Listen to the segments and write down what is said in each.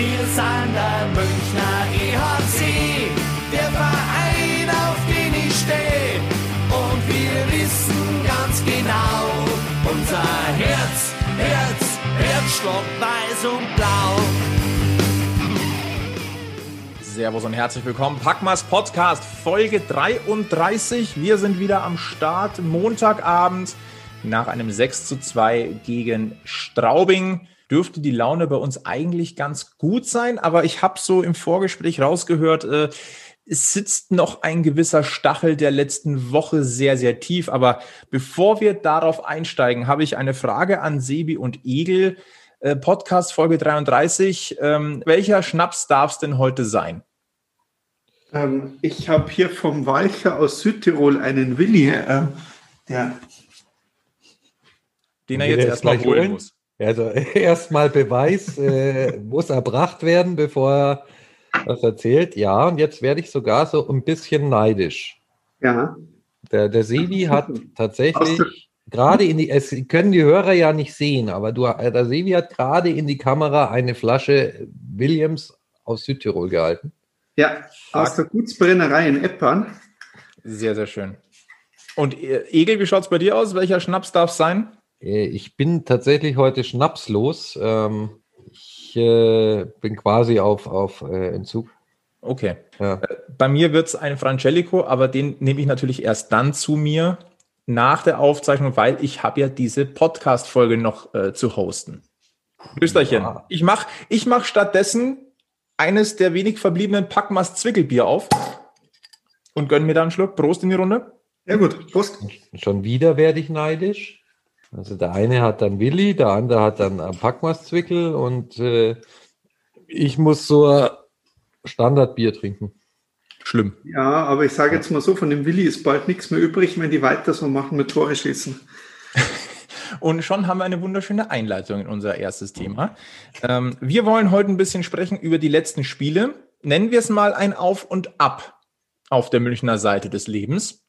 Wir sind der Münchner EHC, der Verein, auf den ich stehe. Und wir wissen ganz genau, unser Herz, Herz, Herzschlag weiß und blau. Servus und herzlich willkommen. Packmas Podcast, Folge 33. Wir sind wieder am Start, Montagabend, nach einem 6 zu 2 gegen Straubing. Dürfte die Laune bei uns eigentlich ganz gut sein, aber ich habe so im Vorgespräch rausgehört, äh, es sitzt noch ein gewisser Stachel der letzten Woche sehr, sehr tief. Aber bevor wir darauf einsteigen, habe ich eine Frage an Sebi und Egel. Äh, Podcast Folge 33. Ähm, welcher Schnaps darf es denn heute sein? Ähm, ich habe hier vom Walcher aus Südtirol einen Willi, äh, der. Den er jetzt erstmal holen muss. Also erstmal Beweis äh, muss erbracht werden, bevor er was erzählt. Ja, und jetzt werde ich sogar so ein bisschen neidisch. Ja. Der, der Sevi hat tatsächlich gerade in die, es können die Hörer ja nicht sehen, aber du, der Sevi hat gerade in die Kamera eine Flasche Williams aus Südtirol gehalten. Ja, aus der Gutsbrennerei in Eppern. Sehr, sehr schön. Und äh, Egel, wie schaut es bei dir aus? Welcher Schnaps darf es sein? Äh, ich bin tatsächlich heute schnapslos. Ähm, ich äh, bin quasi auf, auf Entzug. Okay. Ja. Bei mir wird es ein Francelico, aber den nehme ich natürlich erst dann zu mir nach der Aufzeichnung, weil ich habe ja diese Podcast-Folge noch äh, zu hosten. Österchen. Ja. Ich mache ich mach stattdessen eines der wenig verbliebenen Packmas Zwickelbier auf und gönne mir da einen Schluck. Prost in die Runde. Ja gut, Prost. Schon wieder werde ich neidisch. Also der eine hat dann Willi, der andere hat dann Packmas Zwickel und äh, ich muss so Standardbier trinken. Schlimm. Ja, aber ich sage jetzt mal so, von dem Willi ist bald nichts mehr übrig, wenn die weiter so machen mit Tore schießen. Und schon haben wir eine wunderschöne Einleitung in unser erstes Thema. Ähm, wir wollen heute ein bisschen sprechen über die letzten Spiele. Nennen wir es mal ein Auf und Ab auf der Münchner Seite des Lebens.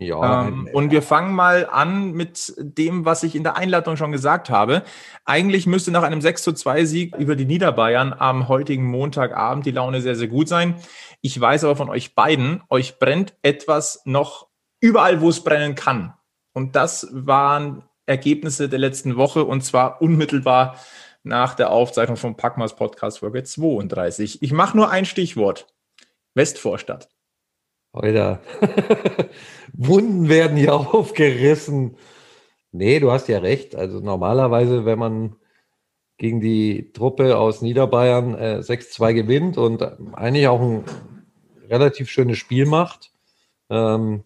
Ja. Ähm, und wir fangen mal an mit dem, was ich in der Einleitung schon gesagt habe. Eigentlich müsste nach einem 6 zu 2 Sieg über die Niederbayern am heutigen Montagabend die Laune sehr, sehr gut sein. Ich weiß aber von euch beiden, euch brennt etwas noch überall, wo es brennen kann. Und das waren Ergebnisse der letzten Woche und zwar unmittelbar nach der Aufzeichnung vom Packmas Podcast Folge 32. Ich mache nur ein Stichwort. Westvorstadt. Alter. Wunden werden hier aufgerissen. Nee, du hast ja recht. Also normalerweise, wenn man gegen die Truppe aus Niederbayern äh, 6-2 gewinnt und eigentlich auch ein relativ schönes Spiel macht, ähm,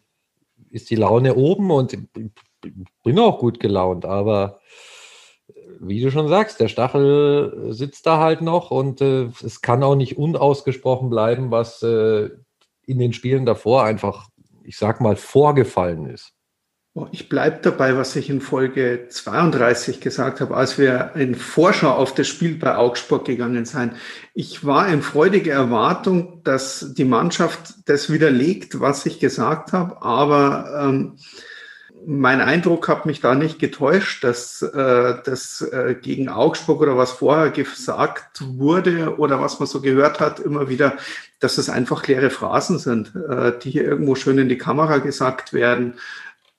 ist die Laune oben und bin auch gut gelaunt, aber äh, wie du schon sagst, der Stachel sitzt da halt noch und äh, es kann auch nicht unausgesprochen bleiben, was äh, in den Spielen davor einfach, ich sag mal, vorgefallen ist. Ich bleibe dabei, was ich in Folge 32 gesagt habe, als wir in Vorschau auf das Spiel bei Augsburg gegangen sind. Ich war in freudiger Erwartung, dass die Mannschaft das widerlegt, was ich gesagt habe, aber ähm, mein Eindruck hat mich da nicht getäuscht, dass äh, das äh, gegen Augsburg oder was vorher gesagt wurde oder was man so gehört hat, immer wieder, dass es einfach leere Phrasen sind, äh, die hier irgendwo schön in die Kamera gesagt werden.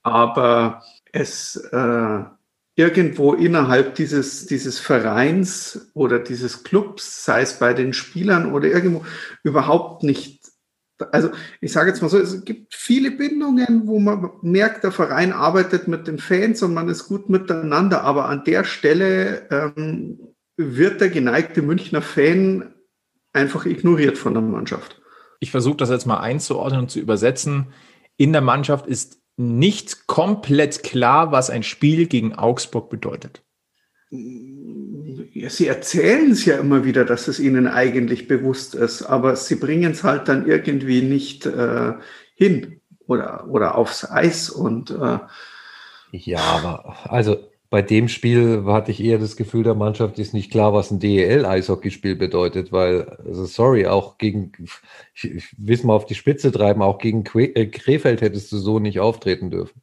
Aber es äh, irgendwo innerhalb dieses, dieses Vereins oder dieses Clubs, sei es bei den Spielern oder irgendwo, überhaupt nicht also ich sage jetzt mal so, es gibt viele Bindungen, wo man merkt, der Verein arbeitet mit den Fans und man ist gut miteinander, aber an der Stelle ähm, wird der geneigte Münchner Fan einfach ignoriert von der Mannschaft. Ich versuche das jetzt mal einzuordnen und zu übersetzen. In der Mannschaft ist nicht komplett klar, was ein Spiel gegen Augsburg bedeutet. Sie erzählen es ja immer wieder, dass es ihnen eigentlich bewusst ist, aber sie bringen es halt dann irgendwie nicht äh, hin oder, oder aufs Eis und äh, ja, aber also bei dem Spiel hatte ich eher das Gefühl, der Mannschaft ist nicht klar, was ein DEL-Eishockeyspiel bedeutet, weil, also sorry, auch gegen, ich, ich will es mal auf die Spitze treiben, auch gegen äh, Krefeld hättest du so nicht auftreten dürfen.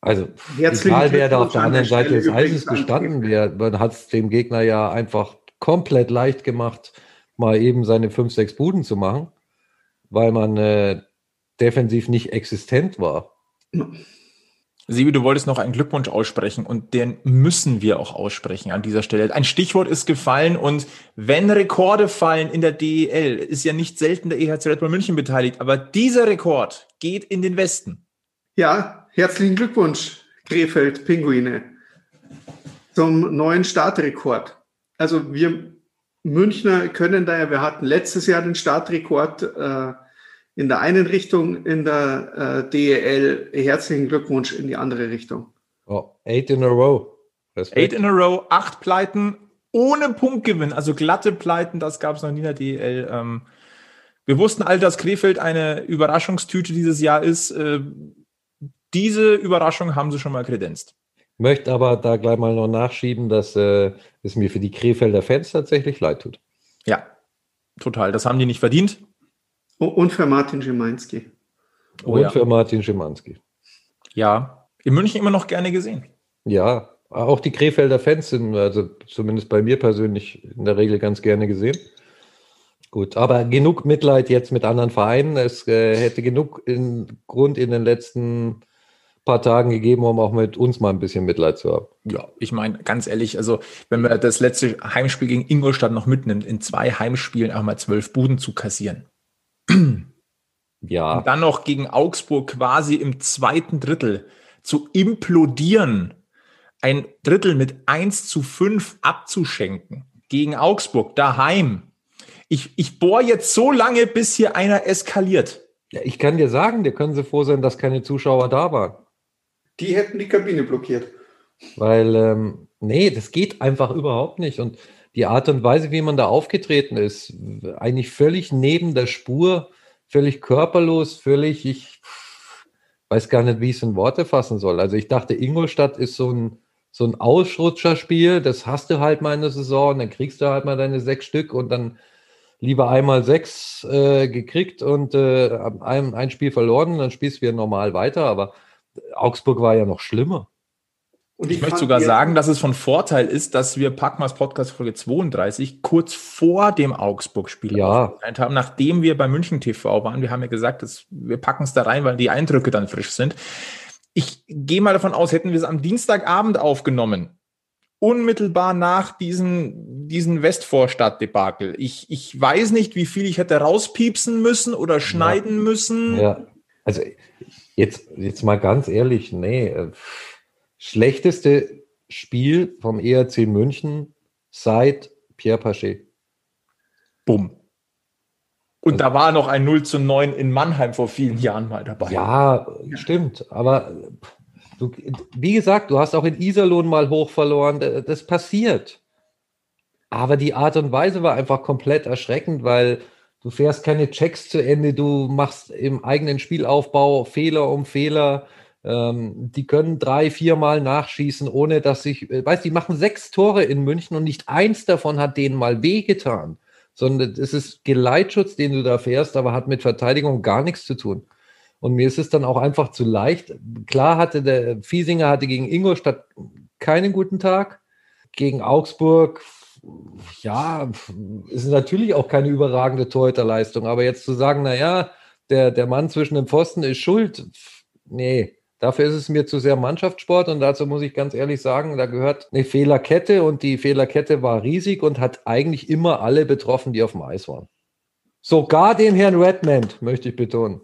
Also, Herzlichen egal wer da auf der anderen Seite des Eises gestanden wäre, man hat es dem Gegner ja einfach komplett leicht gemacht, mal eben seine fünf, sechs Buden zu machen, weil man äh, defensiv nicht existent war. Sibi, du wolltest noch einen Glückwunsch aussprechen und den müssen wir auch aussprechen an dieser Stelle. Ein Stichwort ist gefallen und wenn Rekorde fallen in der DEL, ist ja nicht selten der EHC Red Bull München beteiligt, aber dieser Rekord geht in den Westen. Ja, herzlichen Glückwunsch, Krefeld Pinguine, zum neuen Startrekord. Also wir Münchner können da ja, wir hatten letztes Jahr den Startrekord äh, in der einen Richtung, in der äh, DEL. Herzlichen Glückwunsch in die andere Richtung. Oh, eight in a row. Respekt. Eight in a row, acht Pleiten ohne Punktgewinn, also glatte Pleiten, das gab es noch nie in der DEL. Ähm, wir wussten all, dass Krefeld eine Überraschungstüte dieses Jahr ist. Äh, diese Überraschung haben sie schon mal kredenzt. Möchte aber da gleich mal noch nachschieben, dass äh, es mir für die Krefelder Fans tatsächlich leid tut. Ja, total. Das haben die nicht verdient. Und für Martin Schimanski. Oh, Und ja. für Martin Schimanski. Ja, in München immer noch gerne gesehen. Ja, auch die Krefelder Fans sind, also zumindest bei mir persönlich, in der Regel ganz gerne gesehen. Gut, aber genug Mitleid jetzt mit anderen Vereinen. Es äh, hätte genug in, Grund in den letzten paar Tagen gegeben, um auch mit uns mal ein bisschen Mitleid zu haben. Ja, ich meine, ganz ehrlich, also wenn man das letzte Heimspiel gegen Ingolstadt noch mitnimmt, in zwei Heimspielen auch mal zwölf Buden zu kassieren. Ja. Und dann noch gegen Augsburg quasi im zweiten Drittel zu implodieren, ein Drittel mit 1 zu 5 abzuschenken gegen Augsburg daheim. Ich, ich bohre jetzt so lange, bis hier einer eskaliert. Ja, ich kann dir sagen, dir können sie froh sein, dass keine Zuschauer da waren. Die hätten die Kabine blockiert. Weil, ähm, nee, das geht einfach überhaupt nicht. Und die Art und Weise, wie man da aufgetreten ist, eigentlich völlig neben der Spur, völlig körperlos, völlig, ich weiß gar nicht, wie ich es in Worte fassen soll. Also ich dachte, Ingolstadt ist so ein, so ein Ausrutscherspiel, das hast du halt mal in der Saison, dann kriegst du halt mal deine sechs Stück und dann lieber einmal sechs äh, gekriegt und äh, ein, ein Spiel verloren, dann spielst du wieder normal weiter, aber Augsburg war ja noch schlimmer. Und ich, ich möchte sogar sagen, dass es von Vorteil ist, dass wir Packmas Podcast Folge 32 kurz vor dem Augsburg-Spiel ja. haben, nachdem wir bei München TV waren. Wir haben ja gesagt, dass wir packen es da rein, weil die Eindrücke dann frisch sind. Ich gehe mal davon aus, hätten wir es am Dienstagabend aufgenommen, unmittelbar nach diesen, diesen Westvorstadt-Debakel. Ich, ich weiß nicht, wie viel ich hätte rauspiepsen müssen oder schneiden ja. müssen. Ja, also jetzt, jetzt mal ganz ehrlich, nee. Äh, schlechteste Spiel vom ERC München seit Pierre Paget. Bumm. Und also, da war noch ein 0 zu 9 in Mannheim vor vielen Jahren mal dabei. Ja, stimmt. Aber du, wie gesagt, du hast auch in Iserlohn mal hoch verloren. Das passiert. Aber die Art und Weise war einfach komplett erschreckend, weil du fährst keine Checks zu Ende, du machst im eigenen Spielaufbau Fehler um Fehler. Ähm, die können drei, viermal nachschießen, ohne dass sich, äh, weißt die machen sechs Tore in München und nicht eins davon hat denen mal wehgetan, sondern es ist Geleitschutz, den du da fährst, aber hat mit Verteidigung gar nichts zu tun. Und mir ist es dann auch einfach zu leicht. Klar hatte der Fiesinger hatte gegen Ingolstadt keinen guten Tag. Gegen Augsburg, ja, ist natürlich auch keine überragende Torhüterleistung. Aber jetzt zu sagen, naja, der, der Mann zwischen den Pfosten ist schuld, nee, Dafür ist es mir zu sehr Mannschaftssport und dazu muss ich ganz ehrlich sagen, da gehört eine Fehlerkette und die Fehlerkette war riesig und hat eigentlich immer alle betroffen, die auf dem Eis waren. Sogar den Herrn Redmond, möchte ich betonen.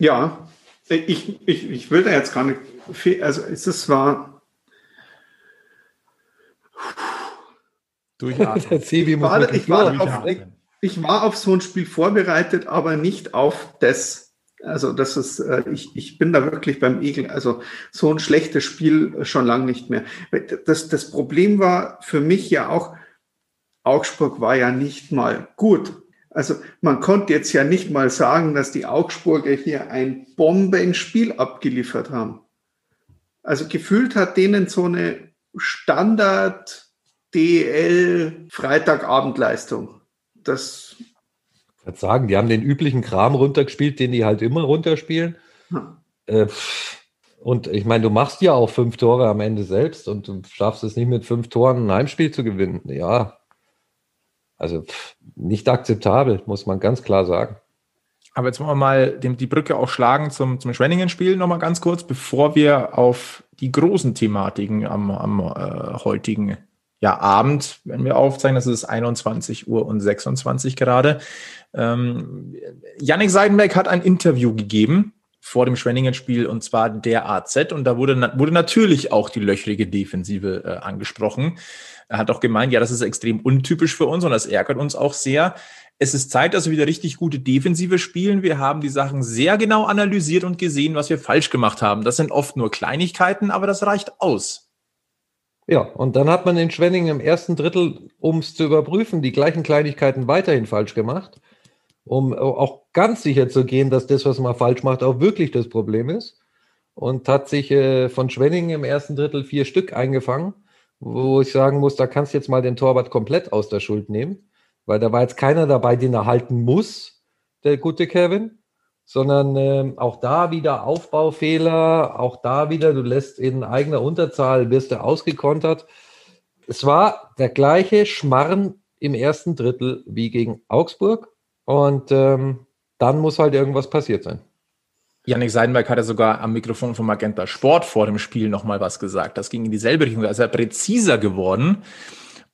Ja, ich, ich, ich will da jetzt gar nicht, also es war. Durchatmen. ich, war, ich, war auf, ich war auf so ein Spiel vorbereitet, aber nicht auf das also das ist, äh, ich, ich bin da wirklich beim Igel. Also so ein schlechtes Spiel schon lange nicht mehr. Das, das Problem war für mich ja auch, Augsburg war ja nicht mal gut. Also man konnte jetzt ja nicht mal sagen, dass die Augsburger hier ein Bombenspiel abgeliefert haben. Also gefühlt hat denen so eine Standard DL Freitagabendleistung. Das würde sagen, die haben den üblichen Kram runtergespielt, den die halt immer runterspielen. Hm. Äh, und ich meine, du machst ja auch fünf Tore am Ende selbst und du schaffst es nicht mit fünf Toren ein Heimspiel zu gewinnen. Ja, Also pff, nicht akzeptabel, muss man ganz klar sagen. Aber jetzt wollen wir mal die Brücke auch schlagen zum, zum Schwenningen-Spiel nochmal ganz kurz, bevor wir auf die großen Thematiken am, am äh, heutigen ja, Abend, wenn wir aufzeigen, das ist 21 Uhr und 26 gerade. Ähm, Yannick Seidenberg hat ein Interview gegeben vor dem Schwenningen-Spiel und zwar der AZ und da wurde, wurde natürlich auch die löchrige Defensive äh, angesprochen. Er hat auch gemeint, ja, das ist extrem untypisch für uns und das ärgert uns auch sehr. Es ist Zeit, dass wir wieder richtig gute Defensive spielen. Wir haben die Sachen sehr genau analysiert und gesehen, was wir falsch gemacht haben. Das sind oft nur Kleinigkeiten, aber das reicht aus. Ja, und dann hat man in Schwenningen im ersten Drittel, um es zu überprüfen, die gleichen Kleinigkeiten weiterhin falsch gemacht, um auch ganz sicher zu gehen, dass das, was man falsch macht, auch wirklich das Problem ist. Und hat sich äh, von Schwenningen im ersten Drittel vier Stück eingefangen, wo ich sagen muss, da kannst du jetzt mal den Torwart komplett aus der Schuld nehmen, weil da war jetzt keiner dabei, den er halten muss, der gute Kevin sondern äh, auch da wieder Aufbaufehler, auch da wieder, du lässt in eigener Unterzahl, wirst du ausgekontert. Es war der gleiche Schmarren im ersten Drittel wie gegen Augsburg und ähm, dann muss halt irgendwas passiert sein. Janik Seidenberg hatte sogar am Mikrofon von Magenta Sport vor dem Spiel nochmal was gesagt. Das ging in dieselbe Richtung, ist er präziser geworden.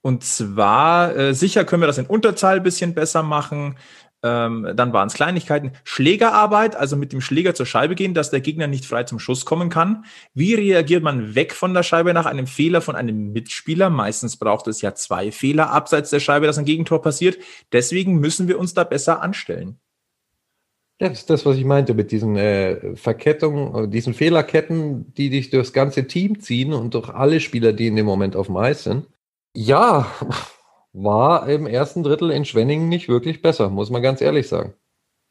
Und zwar, äh, sicher können wir das in Unterzahl ein bisschen besser machen. Ähm, dann waren es Kleinigkeiten. Schlägerarbeit, also mit dem Schläger zur Scheibe gehen, dass der Gegner nicht frei zum Schuss kommen kann. Wie reagiert man weg von der Scheibe nach einem Fehler von einem Mitspieler? Meistens braucht es ja zwei Fehler abseits der Scheibe, dass ein Gegentor passiert. Deswegen müssen wir uns da besser anstellen. Das ist das, was ich meinte mit diesen äh, Verkettungen, diesen Fehlerketten, die dich durchs ganze Team ziehen und durch alle Spieler, die in dem Moment auf dem Eis sind. Ja, war im ersten Drittel in Schwenningen nicht wirklich besser, muss man ganz ehrlich sagen.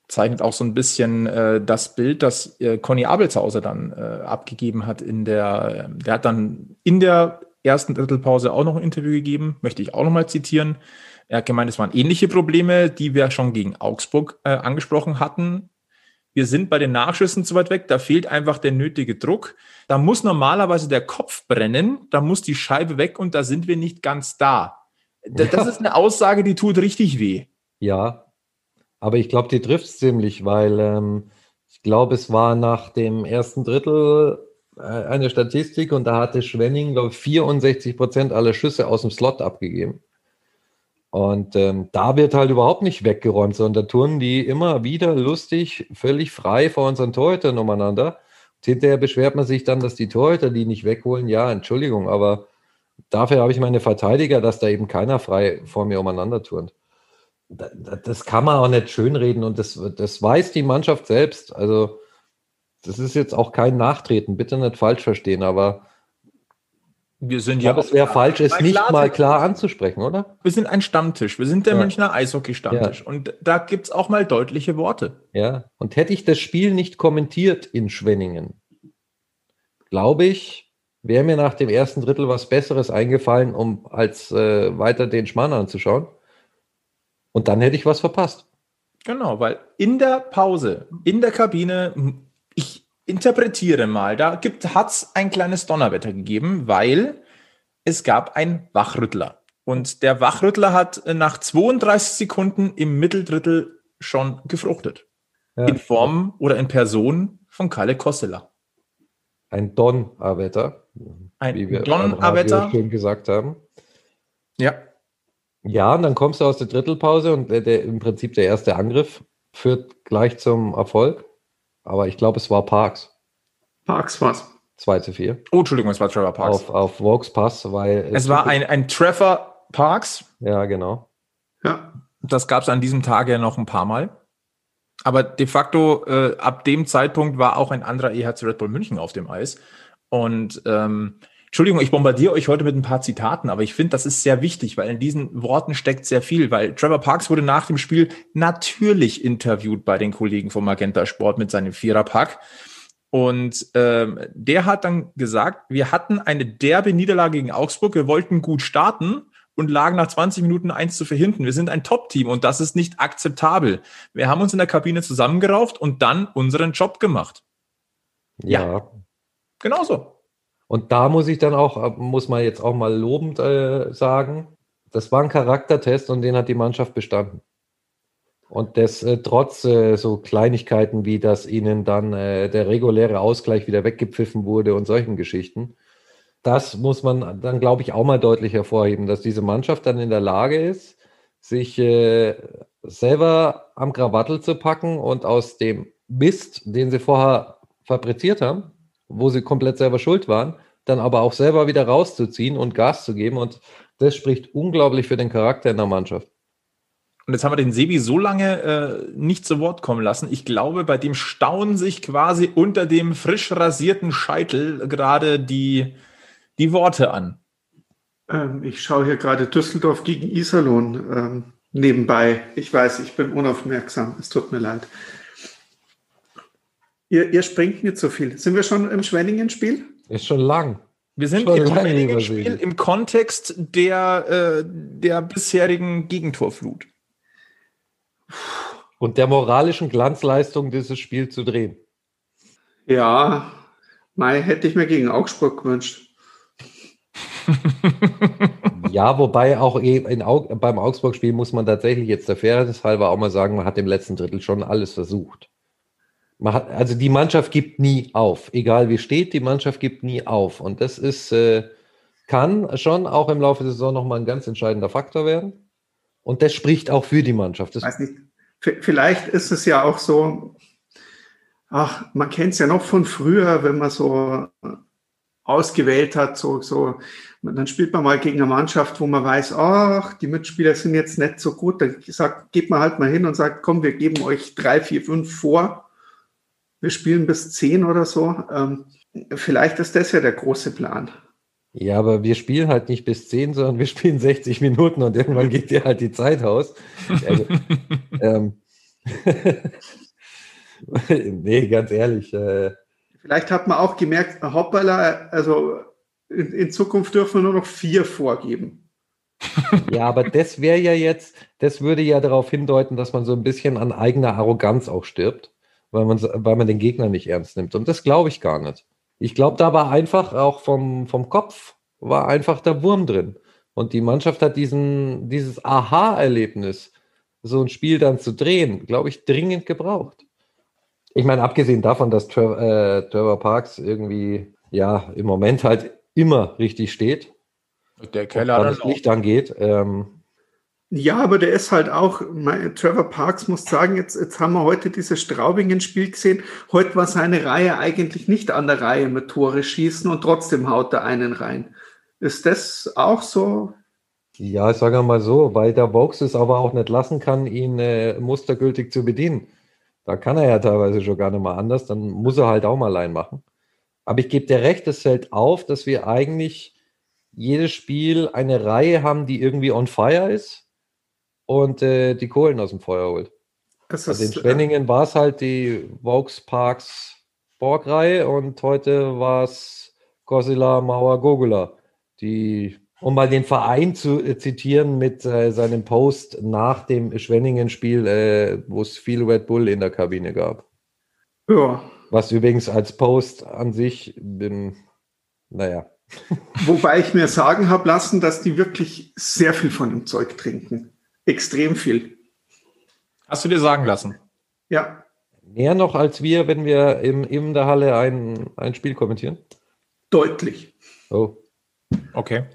Zeichnet auch so ein bisschen äh, das Bild, das äh, Conny Abelshauser dann äh, abgegeben hat in der, der hat dann in der ersten Drittelpause auch noch ein Interview gegeben, möchte ich auch noch mal zitieren. Er hat gemeint, es waren ähnliche Probleme, die wir schon gegen Augsburg äh, angesprochen hatten. Wir sind bei den Nachschüssen zu weit weg, da fehlt einfach der nötige Druck. Da muss normalerweise der Kopf brennen, da muss die Scheibe weg und da sind wir nicht ganz da. Das ist eine Aussage, die tut richtig weh. Ja, aber ich glaube, die trifft es ziemlich, weil ähm, ich glaube, es war nach dem ersten Drittel äh, eine Statistik und da hatte Schwenning, glaube ich, 64 Prozent aller Schüsse aus dem Slot abgegeben. Und ähm, da wird halt überhaupt nicht weggeräumt, sondern da turnen die immer wieder lustig, völlig frei vor unseren Torhütern umeinander. Und hinterher beschwert man sich dann, dass die Torhüter die nicht wegholen. Ja, Entschuldigung, aber dafür habe ich meine Verteidiger, dass da eben keiner frei vor mir umeinander turnt. Das kann man auch nicht schönreden und das, das weiß die Mannschaft selbst. Also, das ist jetzt auch kein Nachtreten, bitte nicht falsch verstehen, aber wir sind ja. Aber es wäre falsch, es nicht mal klar anzusprechen, oder? Wir sind ein Stammtisch. Wir sind der ja. Münchner Eishockey-Stammtisch. Ja. Und da gibt es auch mal deutliche Worte. Ja. Und hätte ich das Spiel nicht kommentiert in Schwenningen, glaube ich, wäre mir nach dem ersten Drittel was Besseres eingefallen, um als äh, weiter den Schmarrn anzuschauen. Und dann hätte ich was verpasst. Genau, weil in der Pause, in der Kabine, ich interpretiere mal, da hat es ein kleines Donnerwetter gegeben, weil es gab einen Wachrüttler. Und der Wachrüttler hat nach 32 Sekunden im Mitteldrittel schon gefruchtet. Ja. In Form oder in Person von Kalle Kossela. Ein Donnerwetter. Ein wie wir Donnerwetter. schön gesagt haben. Ja. Ja, und dann kommst du aus der Drittelpause und der, der, im Prinzip der erste Angriff führt gleich zum Erfolg. Aber ich glaube, es war Parks. Parks war's. 2 zu 4. Oh, Entschuldigung, es war Trevor Parks. Auf, auf Vokes Pass, weil. Es, es war ein, ein Trevor Parks. Ja, genau. Ja. Das gab es an diesem Tag ja noch ein paar Mal. Aber de facto, äh, ab dem Zeitpunkt war auch ein anderer EHC Red Bull München auf dem Eis. Und ähm, Entschuldigung, ich bombardiere euch heute mit ein paar Zitaten, aber ich finde, das ist sehr wichtig, weil in diesen Worten steckt sehr viel, weil Trevor Parks wurde nach dem Spiel natürlich interviewt bei den Kollegen vom Magenta Sport mit seinem Viererpack. Und ähm, der hat dann gesagt, wir hatten eine derbe Niederlage gegen Augsburg, wir wollten gut starten und lagen nach 20 Minuten eins zu verhinten. Wir sind ein Top-Team und das ist nicht akzeptabel. Wir haben uns in der Kabine zusammengerauft und dann unseren Job gemacht. Ja, ja Genauso. Und da muss ich dann auch, muss man jetzt auch mal lobend äh, sagen, das war ein Charaktertest und den hat die Mannschaft bestanden. Und das äh, trotz äh, so Kleinigkeiten wie, dass ihnen dann äh, der reguläre Ausgleich wieder weggepfiffen wurde und solchen Geschichten. Das muss man dann, glaube ich, auch mal deutlich hervorheben, dass diese Mannschaft dann in der Lage ist, sich äh, selber am Krawattel zu packen und aus dem Mist, den sie vorher fabriziert haben, wo sie komplett selber schuld waren, dann aber auch selber wieder rauszuziehen und Gas zu geben. Und das spricht unglaublich für den Charakter in der Mannschaft. Und jetzt haben wir den Sebi so lange äh, nicht zu Wort kommen lassen. Ich glaube, bei dem staunen sich quasi unter dem frisch rasierten Scheitel gerade die, die Worte an. Ähm, ich schaue hier gerade Düsseldorf gegen Iserlohn ähm, nebenbei. Ich weiß, ich bin unaufmerksam. Es tut mir leid. Ihr, ihr springt nicht so viel. Sind wir schon im Schwenningen-Spiel? Ist schon lang. Wir sind Schon im Schwenningen-Spiel im Kontext der, äh, der bisherigen Gegentorflut. Und der moralischen Glanzleistung dieses Spiel zu drehen. Ja, Mai hätte ich mir gegen Augsburg gewünscht. Ja, wobei auch eh in Aug beim Augsburg-Spiel muss man tatsächlich jetzt der Fairness halber auch mal sagen, man hat im letzten Drittel schon alles versucht. Man hat, also die Mannschaft gibt nie auf. Egal wie steht, die Mannschaft gibt nie auf. Und das ist, äh, kann schon auch im Laufe der Saison nochmal ein ganz entscheidender Faktor werden. Und das spricht auch für die Mannschaft. Das, Weiß nicht. Vielleicht ist es ja auch so, ach, man kennt es ja noch von früher, wenn man so ausgewählt hat, so, so, dann spielt man mal gegen eine Mannschaft, wo man weiß, ach, die Mitspieler sind jetzt nicht so gut, dann sagt, geht man halt mal hin und sagt, komm, wir geben euch drei, vier, fünf vor, wir spielen bis zehn oder so. Ähm, vielleicht ist das ja der große Plan. Ja, aber wir spielen halt nicht bis 10, sondern wir spielen 60 Minuten und irgendwann geht dir halt die Zeit aus. Also, ähm, nee, ganz ehrlich. Äh, Vielleicht hat man auch gemerkt, hoppala, also in, in Zukunft dürfen wir nur noch vier vorgeben. ja, aber das wäre ja jetzt, das würde ja darauf hindeuten, dass man so ein bisschen an eigener Arroganz auch stirbt, weil man, weil man den Gegner nicht ernst nimmt. Und das glaube ich gar nicht. Ich glaube, da war einfach auch vom, vom Kopf, war einfach der Wurm drin. Und die Mannschaft hat diesen, dieses Aha-Erlebnis, so ein Spiel dann zu drehen, glaube ich, dringend gebraucht. Ich meine, abgesehen davon, dass Trevor, äh, Trevor Parks irgendwie, ja, im Moment halt immer richtig steht, Der Keller das Licht angeht. Ähm, Ja, aber der ist halt auch, mein, Trevor Parks muss sagen, jetzt, jetzt haben wir heute dieses Straubingen-Spiel gesehen. Heute war seine Reihe eigentlich nicht an der Reihe mit Tore schießen und trotzdem haut er einen rein. Ist das auch so? Ja, ich sage mal so, weil der Vox es aber auch nicht lassen kann, ihn äh, mustergültig zu bedienen. Da kann er ja teilweise schon gar nicht mal anders, dann muss er halt auch mal allein machen. Aber ich gebe dir recht, es fällt auf, dass wir eigentlich jedes Spiel eine Reihe haben, die irgendwie on fire ist und äh, die Kohlen aus dem Feuer holt. Es Also in ist, äh, Schwenningen war es halt die Vaux Parks Borg-Reihe und heute war es Gossila Mauer Gogula, die, um mal den Verein zu äh, zitieren mit äh, seinem Post nach dem Schwenningen-Spiel, äh, wo es viel Red Bull in der Kabine gab. ja. Was übrigens als Post an sich, bin, naja, Wobei ich mir sagen habe lassen, dass die wirklich sehr viel von dem Zeug trinken. Extrem viel. Hast du dir sagen lassen? Ja, mehr noch als wir, wenn wir im, in der Halle ein, ein Spiel kommentieren. deutlich. Oh. Okay.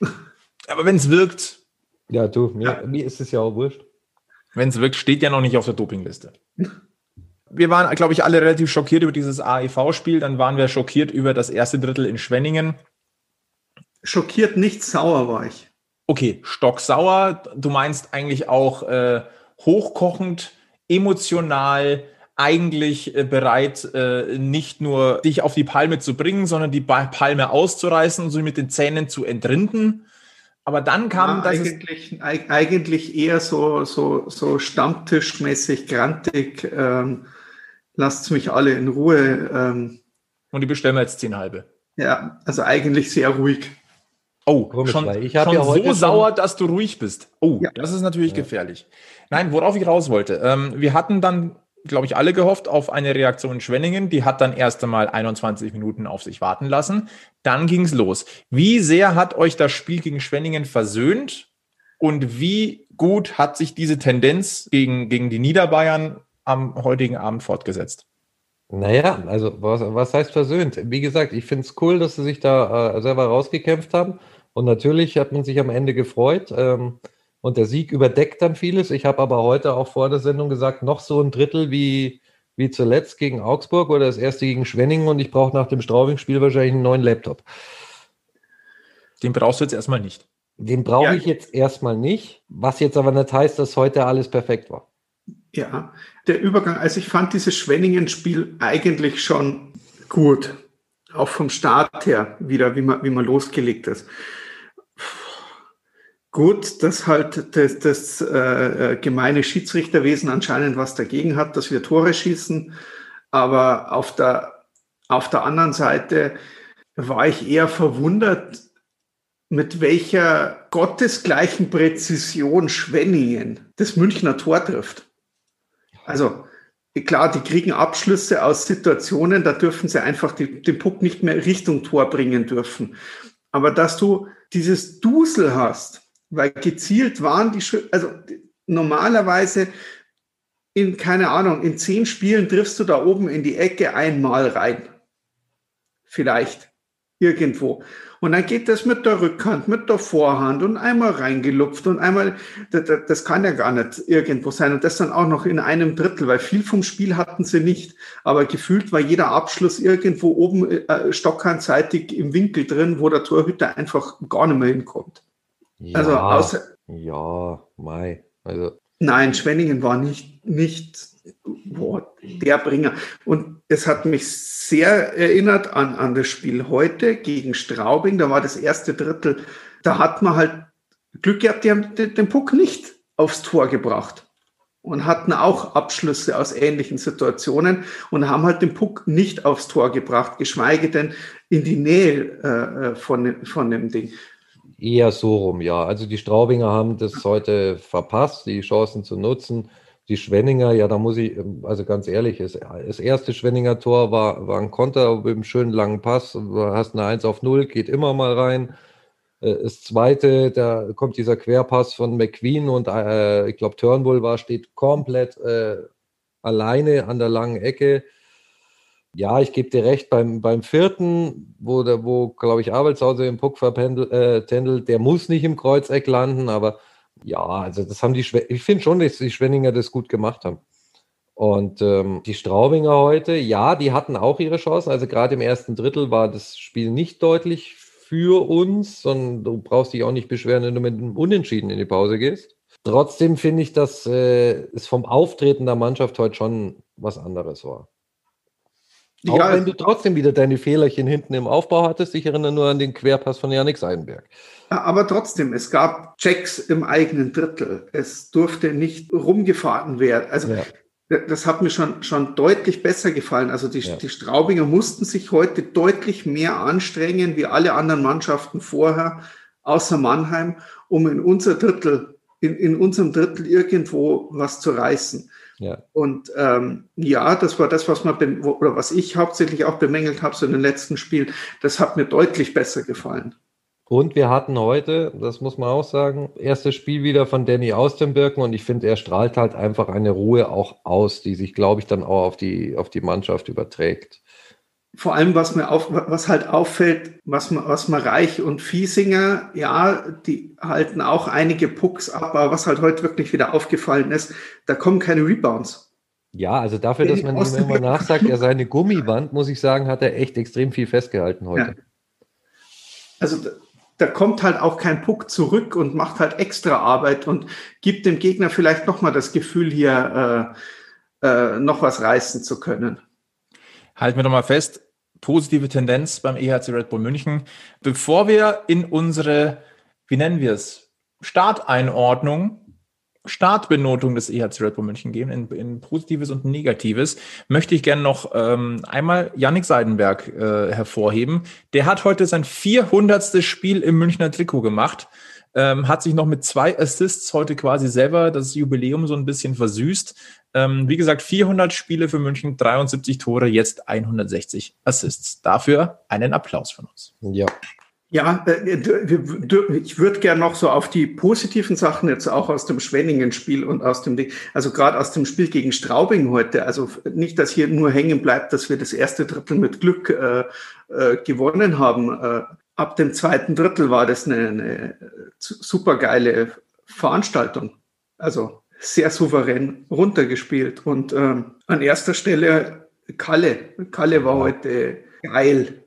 Aber wenn es wirkt, Ja, du, mir, Ja. mir ist es ja auch wurscht. wenn es wirkt, steht ja noch nicht auf der Dopingliste. Wir waren, glaube ich, alle relativ schockiert über dieses AEV-Spiel. Dann waren wir schockiert über das erste Drittel in Schwenningen. Schockiert, nicht sauer war ich. Okay, stocksauer. Du meinst eigentlich auch äh, hochkochend, emotional, eigentlich äh, bereit, äh, nicht nur dich auf die Palme zu bringen, sondern die ba Palme auszureißen und so mit den Zähnen zu entrinden. Aber dann kam Ja, das. eigentlich, eig- eigentlich eher so, so, so stammtischmäßig, grantig. Ähm, lasst mich alle in Ruhe. Ähm, Und die bestellen wir jetzt zehn halbe. ja, also eigentlich sehr ruhig. Oh, Komisch, schon, ich schon ja heute so schon- sauer, dass du ruhig bist. Oh, Ja. das ist natürlich gefährlich. Nein, worauf ich raus wollte. Ähm, wir hatten dann glaube ich, alle gehofft auf eine Reaktion in Schwenningen. Die hat dann erst einmal 21 Minuten auf sich warten lassen. Dann ging es los. Wie sehr hat euch das Spiel gegen Schwenningen versöhnt und wie gut hat sich diese Tendenz gegen, gegen die Niederbayern am heutigen Abend fortgesetzt? Naja, also was, was heißt versöhnt? Wie gesagt, ich finde es cool, dass sie sich da äh, selber rausgekämpft haben. Und natürlich hat man sich am Ende gefreut. Ähm, und der Sieg überdeckt dann vieles. Ich habe aber heute auch vor der Sendung gesagt, noch so ein Drittel wie, wie zuletzt gegen Augsburg oder das erste gegen Schwenningen und ich brauche nach dem Straubing-Spiel wahrscheinlich einen neuen Laptop. Den brauchst du jetzt erstmal nicht. Den brauche ja. ich jetzt erstmal nicht, was jetzt aber nicht heißt, dass heute alles perfekt war. Ja, der Übergang, also ich fand dieses Schwenningen-Spiel eigentlich schon gut. Auch vom Start her wieder, wie man, wie man losgelegt ist. Gut, dass halt das, das äh, gemeine Schiedsrichterwesen anscheinend was dagegen hat, dass wir Tore schießen. Aber auf der, auf der anderen Seite war ich eher verwundert, mit welcher gottesgleichen Präzision Schwenningen das Münchner Tor trifft. Also klar, die kriegen Abschlüsse aus Situationen, da dürfen sie einfach die, den Puck nicht mehr Richtung Tor bringen dürfen. Aber dass du dieses Dusel hast, weil gezielt waren die, also normalerweise in, keine Ahnung, in zehn Spielen triffst du da oben in die Ecke einmal rein. Vielleicht. Irgendwo. Und dann geht das mit der Rückhand, mit der Vorhand und einmal reingelupft und einmal, das, das kann ja gar nicht irgendwo sein. Und das dann auch noch in einem Drittel, weil viel vom Spiel hatten sie nicht. Aber gefühlt war jeder Abschluss irgendwo oben äh, stockhandseitig im Winkel drin, wo der Torhüter einfach gar nicht mehr hinkommt. Ja, also außer. Ja, Mai. Also. Nein, Schwenningen war nicht, nicht boah, der Bringer. Und es hat mich sehr erinnert an, an das Spiel heute gegen Straubing. Da war das erste Drittel. Da hat man halt Glück gehabt, die haben den, Puck nicht aufs Tor gebracht und hatten auch Abschlüsse aus ähnlichen Situationen und haben halt den Puck nicht aufs Tor gebracht, geschweige denn in die Nähe äh, äh von, von dem Ding. Eher so rum, ja. Also die Straubinger haben das heute verpasst, die Chancen zu nutzen. Die Schwenninger, ja, da muss ich, also ganz ehrlich, das, das erste Schwenninger Tor war, war ein Konter mit einem schönen langen Pass. Du hast eine 1 auf 0, geht immer mal rein. Äh, das zweite, da kommt dieser Querpass von McQueen und äh, ich glaube, Turnbull war, steht komplett äh, alleine an der langen Ecke ja, ich gebe dir recht, beim, beim vierten, wo, wo glaube ich, Abelshauser im Puck vertändelt, äh, der muss nicht im Kreuzeck landen, aber ja, also das haben die, Schwe ich finde schon, dass die Schwenninger das gut gemacht haben. Und ähm, die Straubinger heute, ja, die hatten auch ihre Chancen. Also gerade im ersten Drittel war das Spiel nicht deutlich für uns, sondern du brauchst dich auch nicht beschweren, wenn du mit einem Unentschieden in die Pause gehst. Trotzdem finde ich, dass äh, es vom Auftreten der Mannschaft heute schon was anderes war. Auch ja, wenn du trotzdem wieder deine Fehlerchen hinten im Aufbau hattest. Ich erinnere nur an den Querpass von Janik Seidenberg. Aber trotzdem, es gab Checks im eigenen Drittel. Es durfte nicht rumgefahren werden. Also ja. das hat mir schon, schon deutlich besser gefallen. Also die, ja. die Straubinger mussten sich heute deutlich mehr anstrengen wie alle anderen Mannschaften vorher, außer Mannheim, um in unser Drittel, in, in unserem Drittel irgendwo was zu reißen. Ja. Und ähm, ja, das war das, was man oder was ich hauptsächlich auch bemängelt habe so in den letzten Spielen. Das hat mir deutlich besser gefallen. Und wir hatten heute, das muss man auch sagen, erstes Spiel wieder von Danny Austenbirken und ich finde, er strahlt halt einfach eine Ruhe auch aus, die sich, glaube ich, dann auch auf die, auf die Mannschaft überträgt vor allem, was mir auf, was halt auffällt, was man, was man Reich und Fiesinger, ja, die halten auch einige Pucks ab, aber was halt heute wirklich wieder aufgefallen ist, da kommen keine Rebounds. Ja, also dafür, dass man ihm immer nachsagt, er sei eine Gummiband, muss ich sagen, hat er echt extrem viel festgehalten heute. Ja. Also da, da kommt halt auch kein Puck zurück und macht halt extra Arbeit und gibt dem Gegner vielleicht nochmal das Gefühl, hier äh, äh, noch was reißen zu können. Halten wir nochmal fest, positive Tendenz beim EHC Red Bull München. Bevor wir in unsere, wie nennen wir es, Starteinordnung, Startbenotung des EHC Red Bull München gehen, in, in Positives und Negatives, möchte ich gerne noch ähm, einmal Yannick Seidenberg äh, hervorheben. Der hat heute sein 400. Spiel im Münchner Trikot gemacht. Ähm, hat sich noch mit zwei Assists heute quasi selber das Jubiläum so ein bisschen versüßt. Ähm, wie gesagt, 400 Spiele für München, 73 Tore, jetzt 160 Assists. Dafür einen Applaus von uns. Ja. Ja, äh, ich würde gerne noch so auf die positiven Sachen jetzt auch aus dem Schwenningen-Spiel und aus dem, also gerade aus dem Spiel gegen Straubing heute. Also nicht, dass hier nur hängen bleibt, dass wir das erste Drittel mit Glück äh, äh, gewonnen haben. Äh, ab dem zweiten Drittel war das eine, eine super geile Veranstaltung. Also sehr souverän runtergespielt. Und ähm, an erster Stelle Kalle. Kalle war heute geil.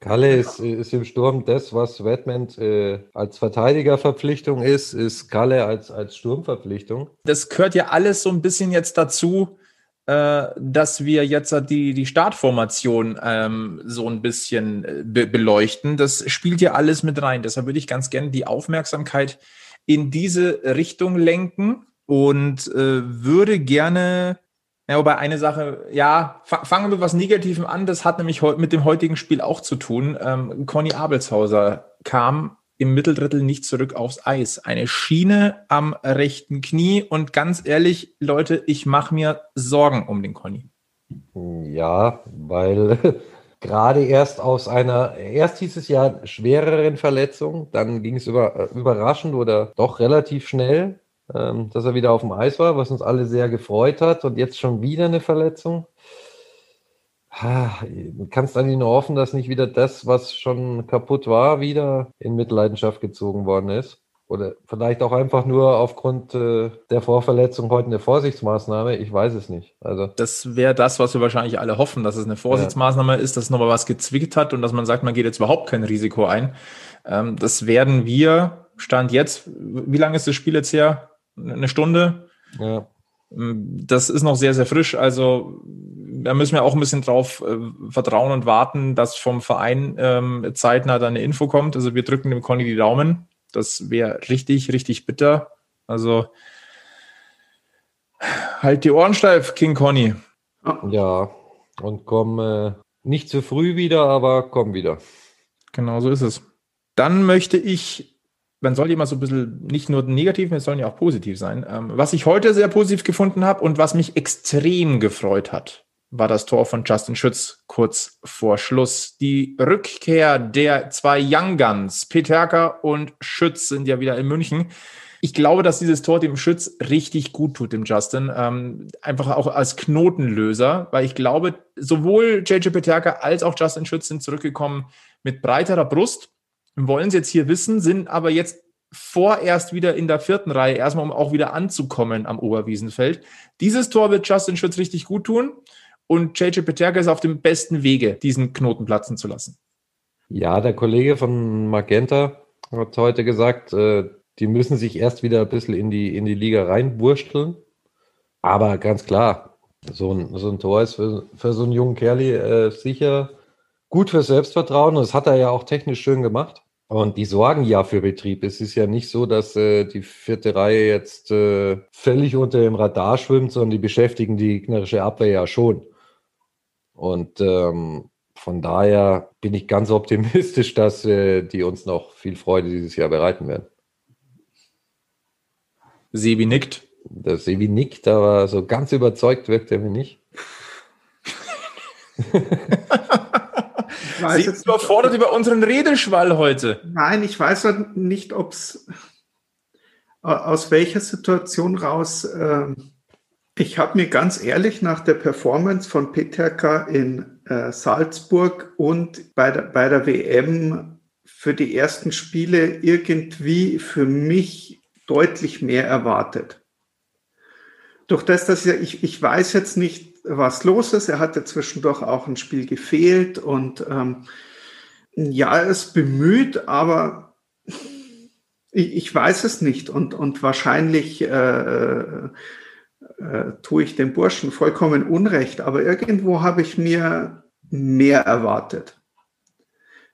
Kalle ist, ist im Sturm das, was Redmond äh, als Verteidigerverpflichtung ist, ist Kalle als, als Sturmverpflichtung. Das gehört ja alles so ein bisschen jetzt dazu, äh, dass wir jetzt die, die Startformation ähm, so ein bisschen äh, be beleuchten. Das spielt ja alles mit rein. Deshalb würde ich ganz gerne die Aufmerksamkeit in diese Richtung lenken und äh, würde gerne ja, wobei eine Sache, ja, fangen wir mit was Negativem an. Das hat nämlich mit dem heutigen Spiel auch zu tun. Ähm, Conny Abelshauser kam im Mitteldrittel nicht zurück aufs Eis. Eine Schiene am rechten Knie. Und ganz ehrlich, Leute, ich mache mir Sorgen um den Conny. Ja, weil gerade erst aus einer, erst hieß es ja schwereren Verletzung, dann ging es über, äh, überraschend oder doch relativ schnell ähm, dass er wieder auf dem Eis war, was uns alle sehr gefreut hat. Und jetzt schon wieder eine Verletzung. Du kannst eigentlich nur hoffen, dass nicht wieder das, was schon kaputt war, wieder in Mitleidenschaft gezogen worden ist. Oder vielleicht auch einfach nur aufgrund äh, der Vorverletzung heute eine Vorsichtsmaßnahme. Ich weiß es nicht. Also das wäre das, was wir wahrscheinlich alle hoffen, dass es eine Vorsichtsmaßnahme ja. ist, dass nochmal was gezwickt hat und dass man sagt, man geht jetzt überhaupt kein Risiko ein. Ähm, das werden wir, Stand jetzt, wie lange ist das Spiel jetzt her? eine Stunde. Ja. Das ist noch sehr, sehr frisch. Also da müssen wir auch ein bisschen drauf äh, vertrauen und warten, dass vom Verein ähm, zeitnah dann eine Info kommt. Also wir drücken dem Conny die Daumen. Das wäre richtig, richtig bitter. Also halt die Ohren steif, King Conny. Ja, und komm äh, nicht zu früh wieder, aber komm wieder. Genau so ist es. Dann möchte ich man soll immer so ein bisschen nicht nur negativ, es sollen ja auch positiv sein. Ähm, was ich heute sehr positiv gefunden habe und was mich extrem gefreut hat, war das Tor von Justin Schütz kurz vor Schluss. Die Rückkehr der zwei Young Guns, Peterka und Schütz, sind ja wieder in München. Ich glaube, dass dieses Tor dem Schütz richtig gut tut, dem Justin. Ähm, einfach auch als Knotenlöser, weil ich glaube, sowohl JJ Peterka als auch Justin Schütz sind zurückgekommen mit breiterer Brust wollen es jetzt hier wissen, sind aber jetzt vorerst wieder in der vierten Reihe, erstmal um auch wieder anzukommen am Oberwiesenfeld. Dieses Tor wird Justin Schütz richtig gut tun und JJ Peterka ist auf dem besten Wege, diesen Knoten platzen zu lassen. Ja, der Kollege von Magenta hat heute gesagt, äh, die müssen sich erst wieder ein bisschen in die, in die Liga reinwursteln. Aber ganz klar, so ein, so ein Tor ist für, für so einen jungen Kerli äh, sicher gut für Selbstvertrauen. Und das hat er ja auch technisch schön gemacht. Und die sorgen ja für Betrieb. Es ist ja nicht so, dass äh, die vierte Reihe jetzt äh, völlig unter dem Radar schwimmt, sondern die beschäftigen die gegnerische Abwehr ja schon. Und ähm, von daher bin ich ganz optimistisch, dass äh, die uns noch viel Freude dieses Jahr bereiten werden. Sebi nickt. Der Sebi nickt, aber so ganz überzeugt wirkt er mir nicht. Sie jetzt überfordert über unseren Redeschwall heute. Nein, ich weiß nicht, ob es aus welcher Situation raus. Äh, ich habe mir ganz ehrlich nach der Performance von Peterka in äh, Salzburg und bei der, bei der WM für die ersten Spiele irgendwie für mich deutlich mehr erwartet. Durch das, dass ich, ich weiß jetzt nicht, was los ist. Er hatte zwischendurch auch ein Spiel gefehlt und ähm, ja, er ist bemüht, aber ich, ich weiß es nicht und, und wahrscheinlich äh, äh, tue ich dem Burschen vollkommen Unrecht, aber irgendwo habe ich mir mehr erwartet.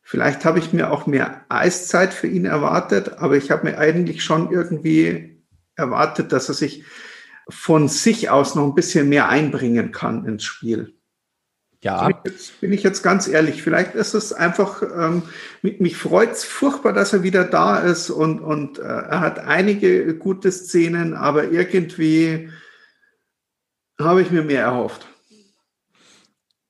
Vielleicht habe ich mir auch mehr Eiszeit für ihn erwartet, aber ich habe mir eigentlich schon irgendwie erwartet, dass er sich von sich aus noch ein bisschen mehr einbringen kann ins Spiel. Ja. Bin ich, jetzt, bin ich jetzt ganz ehrlich. Vielleicht ist es einfach, ähm, mich, mich freut es furchtbar, dass er wieder da ist und, und äh, er hat einige gute Szenen, aber irgendwie habe ich mir mehr erhofft.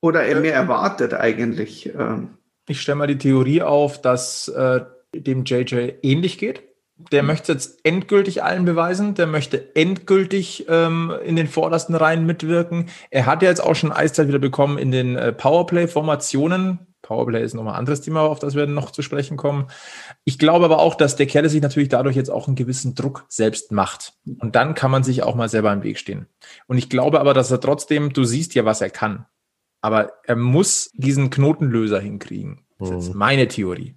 Oder mehr erwartet eigentlich. Ähm. Ich stelle mal die Theorie auf, dass äh, dem JJ ähnlich geht. Der möchte jetzt endgültig allen beweisen. Der möchte endgültig ähm, in den vordersten Reihen mitwirken. Er hat ja jetzt auch schon Eiszeit wieder bekommen in den äh, Powerplay-Formationen. Powerplay ist nochmal ein anderes Thema, auf das wir noch zu sprechen kommen. Ich glaube aber auch, dass der Kerl sich natürlich dadurch jetzt auch einen gewissen Druck selbst macht. Und dann kann man sich auch mal selber im Weg stehen. Und ich glaube aber, dass er trotzdem, du siehst ja, was er kann. Aber er muss diesen Knotenlöser hinkriegen. Das ist jetzt mhm. meine Theorie.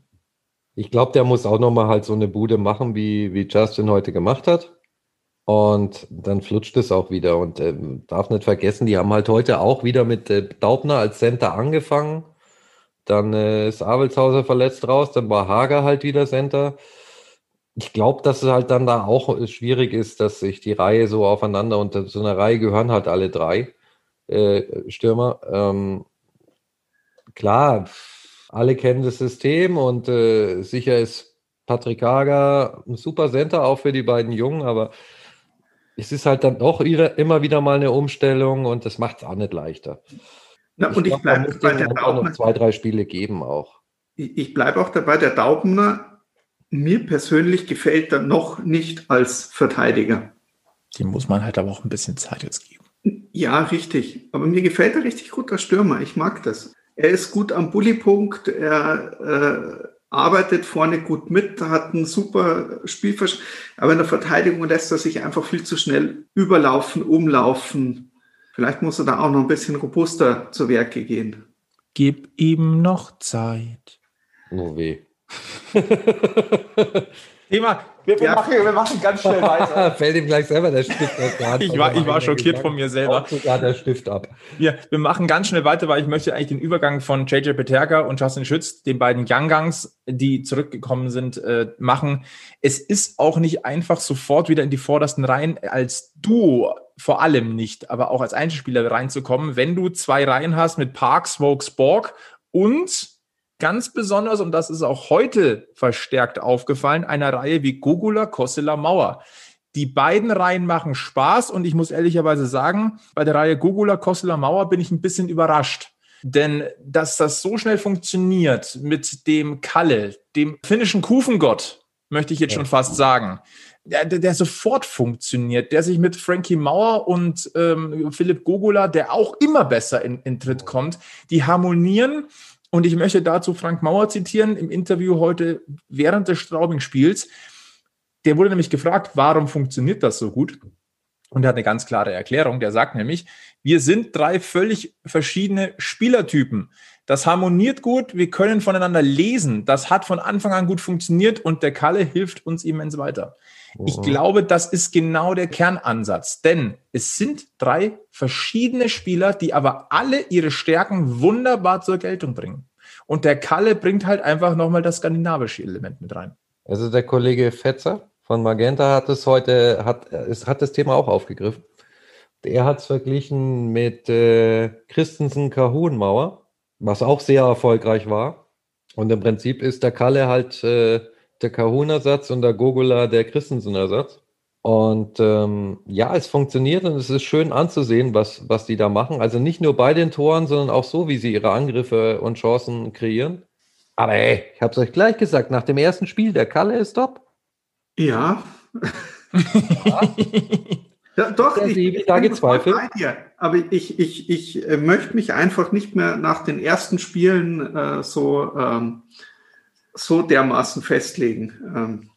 Ich glaube, der muss auch nochmal halt so eine Bude machen, wie, wie Justin heute gemacht hat. Und dann flutscht es auch wieder. Und äh, darf nicht vergessen, die haben halt heute auch wieder mit äh, Daubner als Center angefangen. Dann äh, ist Abelshauser verletzt raus, dann war Hager halt wieder Center. Ich glaube, dass es halt dann da auch schwierig ist, dass sich die Reihe so aufeinander und so eine Reihe gehören halt alle drei äh, Stürmer. Ähm, klar, alle kennen das System und äh, sicher ist Patrick Hager ein super Center auch für die beiden Jungen, aber es ist halt dann doch immer wieder mal eine Umstellung und das macht es auch nicht leichter. Na, und ich, ich bleibe bei der Daubner. noch zwei, drei Spiele geben auch. Ich, ich bleibe auch dabei, der Daubner, mir persönlich gefällt er noch nicht als Verteidiger. Dem muss man halt aber auch ein bisschen Zeit jetzt geben. Ja, richtig. Aber mir gefällt er richtig gut, der Stürmer. Ich mag das. Er ist gut am Bullypunkt. Er äh, arbeitet vorne gut mit, hat ein super Spielverständnis. Aber in der Verteidigung lässt er sich einfach viel zu schnell überlaufen, umlaufen. Vielleicht muss er da auch noch ein bisschen robuster zu Werke gehen. Gib ihm noch Zeit. Oh weh. Thema, wir, wir, ja. machen, wir machen ganz schnell weiter. Fällt ihm gleich selber der Stift aus der Hand. ich war, ich war schockiert von mir selber. sogar der Stift ab. Wir, wir machen ganz schnell weiter, weil ich möchte eigentlich den Übergang von JJ Peterka und Justin Schütz, den beiden Young Guns, die zurückgekommen sind, äh, machen. Es ist auch nicht einfach sofort wieder in die vordersten Reihen als Duo vor allem nicht, aber auch als Einzelspieler reinzukommen, wenn du zwei Reihen hast mit Park, Smoke, Spork und ganz besonders, und das ist auch heute verstärkt aufgefallen, einer Reihe wie Gogula, Kossela, Mauer. Die beiden Reihen machen Spaß und ich muss ehrlicherweise sagen, bei der Reihe Gogula, Kossela, Mauer bin ich ein bisschen überrascht. Denn dass das so schnell funktioniert mit dem Kalle, dem finnischen Kufengott, möchte ich jetzt schon fast sagen, der, der, der, sofort funktioniert, der sich mit Frankie Mauer und ähm, Philipp Gogula, der auch immer besser in, in Tritt kommt, die harmonieren und ich möchte dazu Frank Mauer zitieren im Interview heute während des Straubing-Spiels. Der wurde nämlich gefragt, warum funktioniert das so gut? Und er hat eine ganz klare Erklärung. Der sagt nämlich, wir sind drei völlig verschiedene Spielertypen. Das harmoniert gut, wir können voneinander lesen. Das hat von Anfang an gut funktioniert und der Kalle hilft uns immens weiter. Ich glaube, das ist genau der Kernansatz, denn es sind drei verschiedene Spieler, die aber alle ihre Stärken wunderbar zur Geltung bringen. Und der Kalle bringt halt einfach nochmal das skandinavische Element mit rein. Also der Kollege Fetzer von Magenta hat es heute, hat, es hat das Thema auch aufgegriffen. Er hat es verglichen mit äh, Christensen Kahunmauer, was auch sehr erfolgreich war. Und im Prinzip ist der Kalle halt äh, der Kahuna-Satz und der Gogola der Christensen-Ersatz. Und ähm, ja, es funktioniert und es ist schön anzusehen, was, was die da machen. Also nicht nur bei den Toren, sondern auch so, wie sie ihre Angriffe und Chancen kreieren. Aber ey, ich habe es euch gleich gesagt, nach dem ersten Spiel, der Kalle ist top. Ja. ja doch, ich, ich, da gezweifelt. Aber ich, ich, ich äh, möchte mich einfach nicht mehr nach den ersten Spielen äh, so ähm, so dermaßen festlegen. Ähm.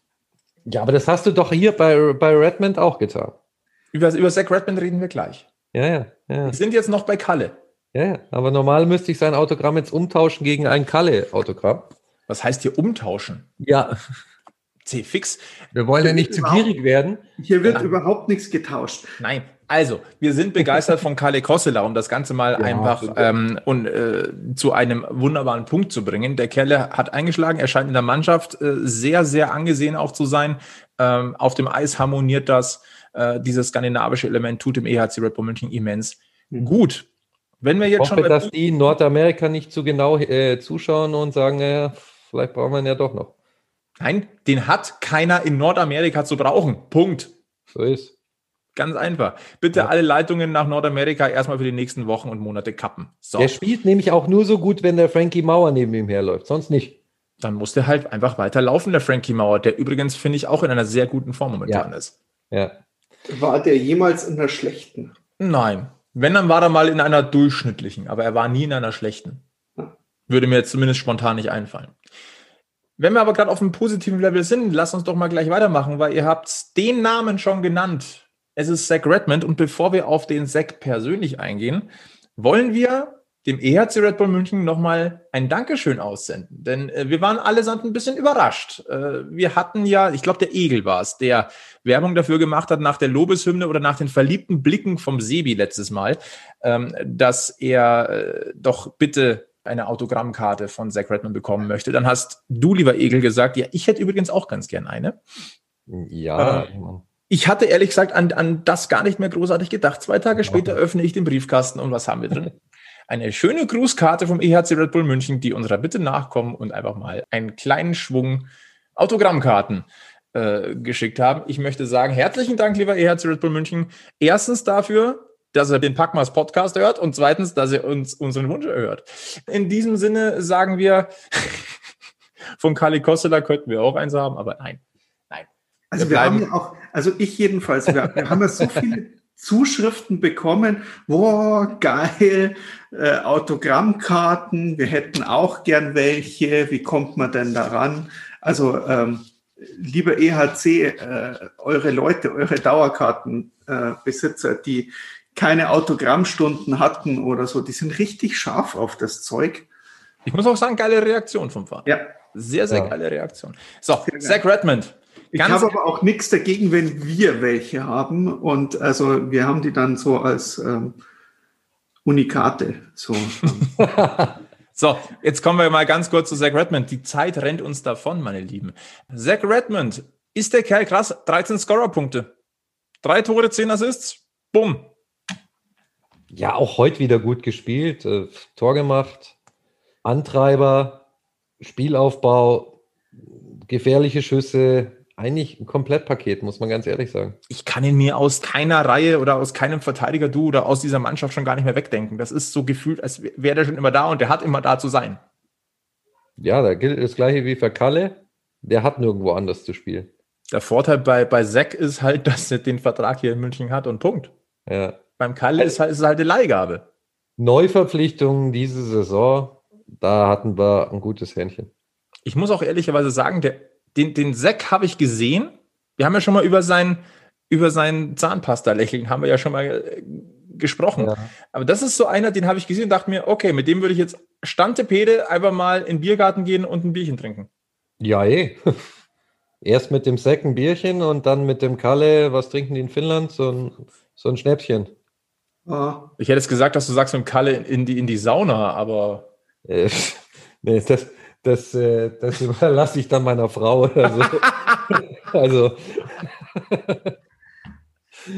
Ja, aber das hast du doch hier bei, bei Redmond auch getan. Über, über Zach Redmond reden wir gleich. Ja, ja, ja. Wir sind jetzt noch bei Kalle. Ja, ja, aber normal müsste ich sein Autogramm jetzt umtauschen gegen ein Kalle-Autogramm. Was heißt hier umtauschen? Ja. C-Fix. Wir wollen ja nicht zu gierig werden. Hier wird ja. überhaupt nichts getauscht. Nein, also, wir sind begeistert von Kalle Kossela, um das Ganze mal ja, einfach ähm, und, äh, zu einem wunderbaren Punkt zu bringen. Der Kerle hat eingeschlagen, er scheint in der Mannschaft äh, sehr, sehr angesehen auch zu sein. Ähm, auf dem Eis harmoniert das. Äh, dieses skandinavische Element tut dem EHC Red Bull München immens mhm. gut. Wenn wir jetzt Ich hoffe, schon dass die in Nordamerika nicht zu genau äh, zuschauen und sagen, äh, vielleicht brauchen wir ihn ja doch noch. Nein, den hat keiner in Nordamerika zu brauchen. Punkt. So ist. Ganz einfach. Bitte Ja. alle Leitungen nach Nordamerika erstmal für die nächsten Wochen und Monate kappen. So, Der spielt nämlich auch nur so gut, wenn der Frankie Mauer neben ihm herläuft, sonst nicht. dann muss der halt einfach weiter laufen, der Frankie Mauer, der übrigens, finde ich, auch in einer sehr guten Form momentan ist. Ja. War der jemals in der schlechten? Nein. Wenn, dann war er mal in einer durchschnittlichen, aber er war nie in einer schlechten. Würde mir jetzt zumindest spontan nicht einfallen. Wenn wir aber gerade auf einem positiven Level sind, lass uns doch mal gleich weitermachen, weil ihr habt den Namen schon genannt. Es ist Zach Redmond und bevor wir auf den Zach persönlich eingehen, wollen wir dem EHC Red Bull München nochmal ein Dankeschön aussenden. Denn äh, wir waren allesamt ein bisschen überrascht. Äh, wir hatten ja, ich glaube, der Egel war es, der Werbung dafür gemacht hat nach der Lobeshymne oder nach den verliebten Blicken vom Sebi letztes Mal, ähm, dass er äh, doch bitte eine Autogrammkarte von Zach Redmond bekommen möchte. Dann hast du, lieber Egel, gesagt, ja, ich hätte übrigens auch ganz gern eine. Ja, Äh, Ich hatte ehrlich gesagt an, an das gar nicht mehr großartig gedacht. Zwei Tage später öffne ich den Briefkasten und was haben wir drin? Eine schöne Grußkarte vom EHC Red Bull München, die unserer Bitte nachkommen und einfach mal einen kleinen Schwung Autogrammkarten äh, geschickt haben. Ich möchte sagen, herzlichen Dank, lieber EHC Red Bull München. Erstens dafür, dass er den Packmas Podcast hört und zweitens, dass er uns unseren Wunsch erhört. In diesem Sinne sagen wir, von Kali Kostela könnten wir auch eins haben, aber nein. Also Wir wir, haben ja auch, also ich jedenfalls, wir, wir haben ja so viele Zuschriften bekommen, wow, geil, äh, Autogrammkarten, wir hätten auch gern welche, wie kommt man denn daran? Also ähm, lieber EHC, äh, eure Leute, eure Dauerkartenbesitzer, äh, die keine Autogrammstunden hatten oder so, die sind richtig scharf auf das Zeug. Ich muss auch sagen, geile Reaktion vom Fahrer. Ja, Sehr, sehr Ja. geile Reaktion. So, Sehr Zach Redmond. Ich habe aber auch nichts dagegen, wenn wir welche haben. Und also wir haben die dann so als ähm, Unikate. So, So, jetzt kommen wir mal ganz kurz zu Zach Redmond. Die Zeit rennt uns davon, meine Lieben. Zach Redmond, ist der Kerl krass? 13 Scorerpunkte. Drei Tore, 10 Assists. Bumm. Ja, auch heute wieder gut gespielt, äh, Tor gemacht, Antreiber, Spielaufbau, gefährliche Schüsse, eigentlich ein Komplettpaket, muss man ganz ehrlich sagen. Ich kann ihn mir aus keiner Reihe oder aus keinem Verteidiger-Du oder aus dieser Mannschaft schon gar nicht mehr wegdenken. Das ist so gefühlt, als wäre der schon immer da und der hat immer da zu sein. Ja, da gilt das gleiche wie für Kalle, der hat nirgendwo anders zu spielen. Der Vorteil bei, bei Zach ist halt, dass er den Vertrag hier in München hat und Punkt. Ja. Beim Kalle ist, halt, ist es halt eine Leihgabe. Neuverpflichtungen diese Saison, da hatten wir ein gutes Händchen. Ich muss auch ehrlicherweise sagen, der, den, den Zack habe ich gesehen. Wir haben ja schon mal über sein, über sein Zahnpasta-Lächeln haben wir ja schon mal äh, gesprochen. Ja. Aber das ist so einer, den habe ich gesehen und dachte mir, okay, mit dem würde ich jetzt Stantepede einfach mal in den Biergarten gehen und ein Bierchen trinken. Ja, eh. Erst mit dem Säcken Bierchen und dann mit dem Kalle, was trinken die in Finnland? So ein, so ein Schnäppchen. Äh, Ich hätte es gesagt, dass du sagst mit dem Kalle in die, in die Sauna, aber Äh, nee, das, das, äh, das überlasse ich dann meiner Frau. Also, also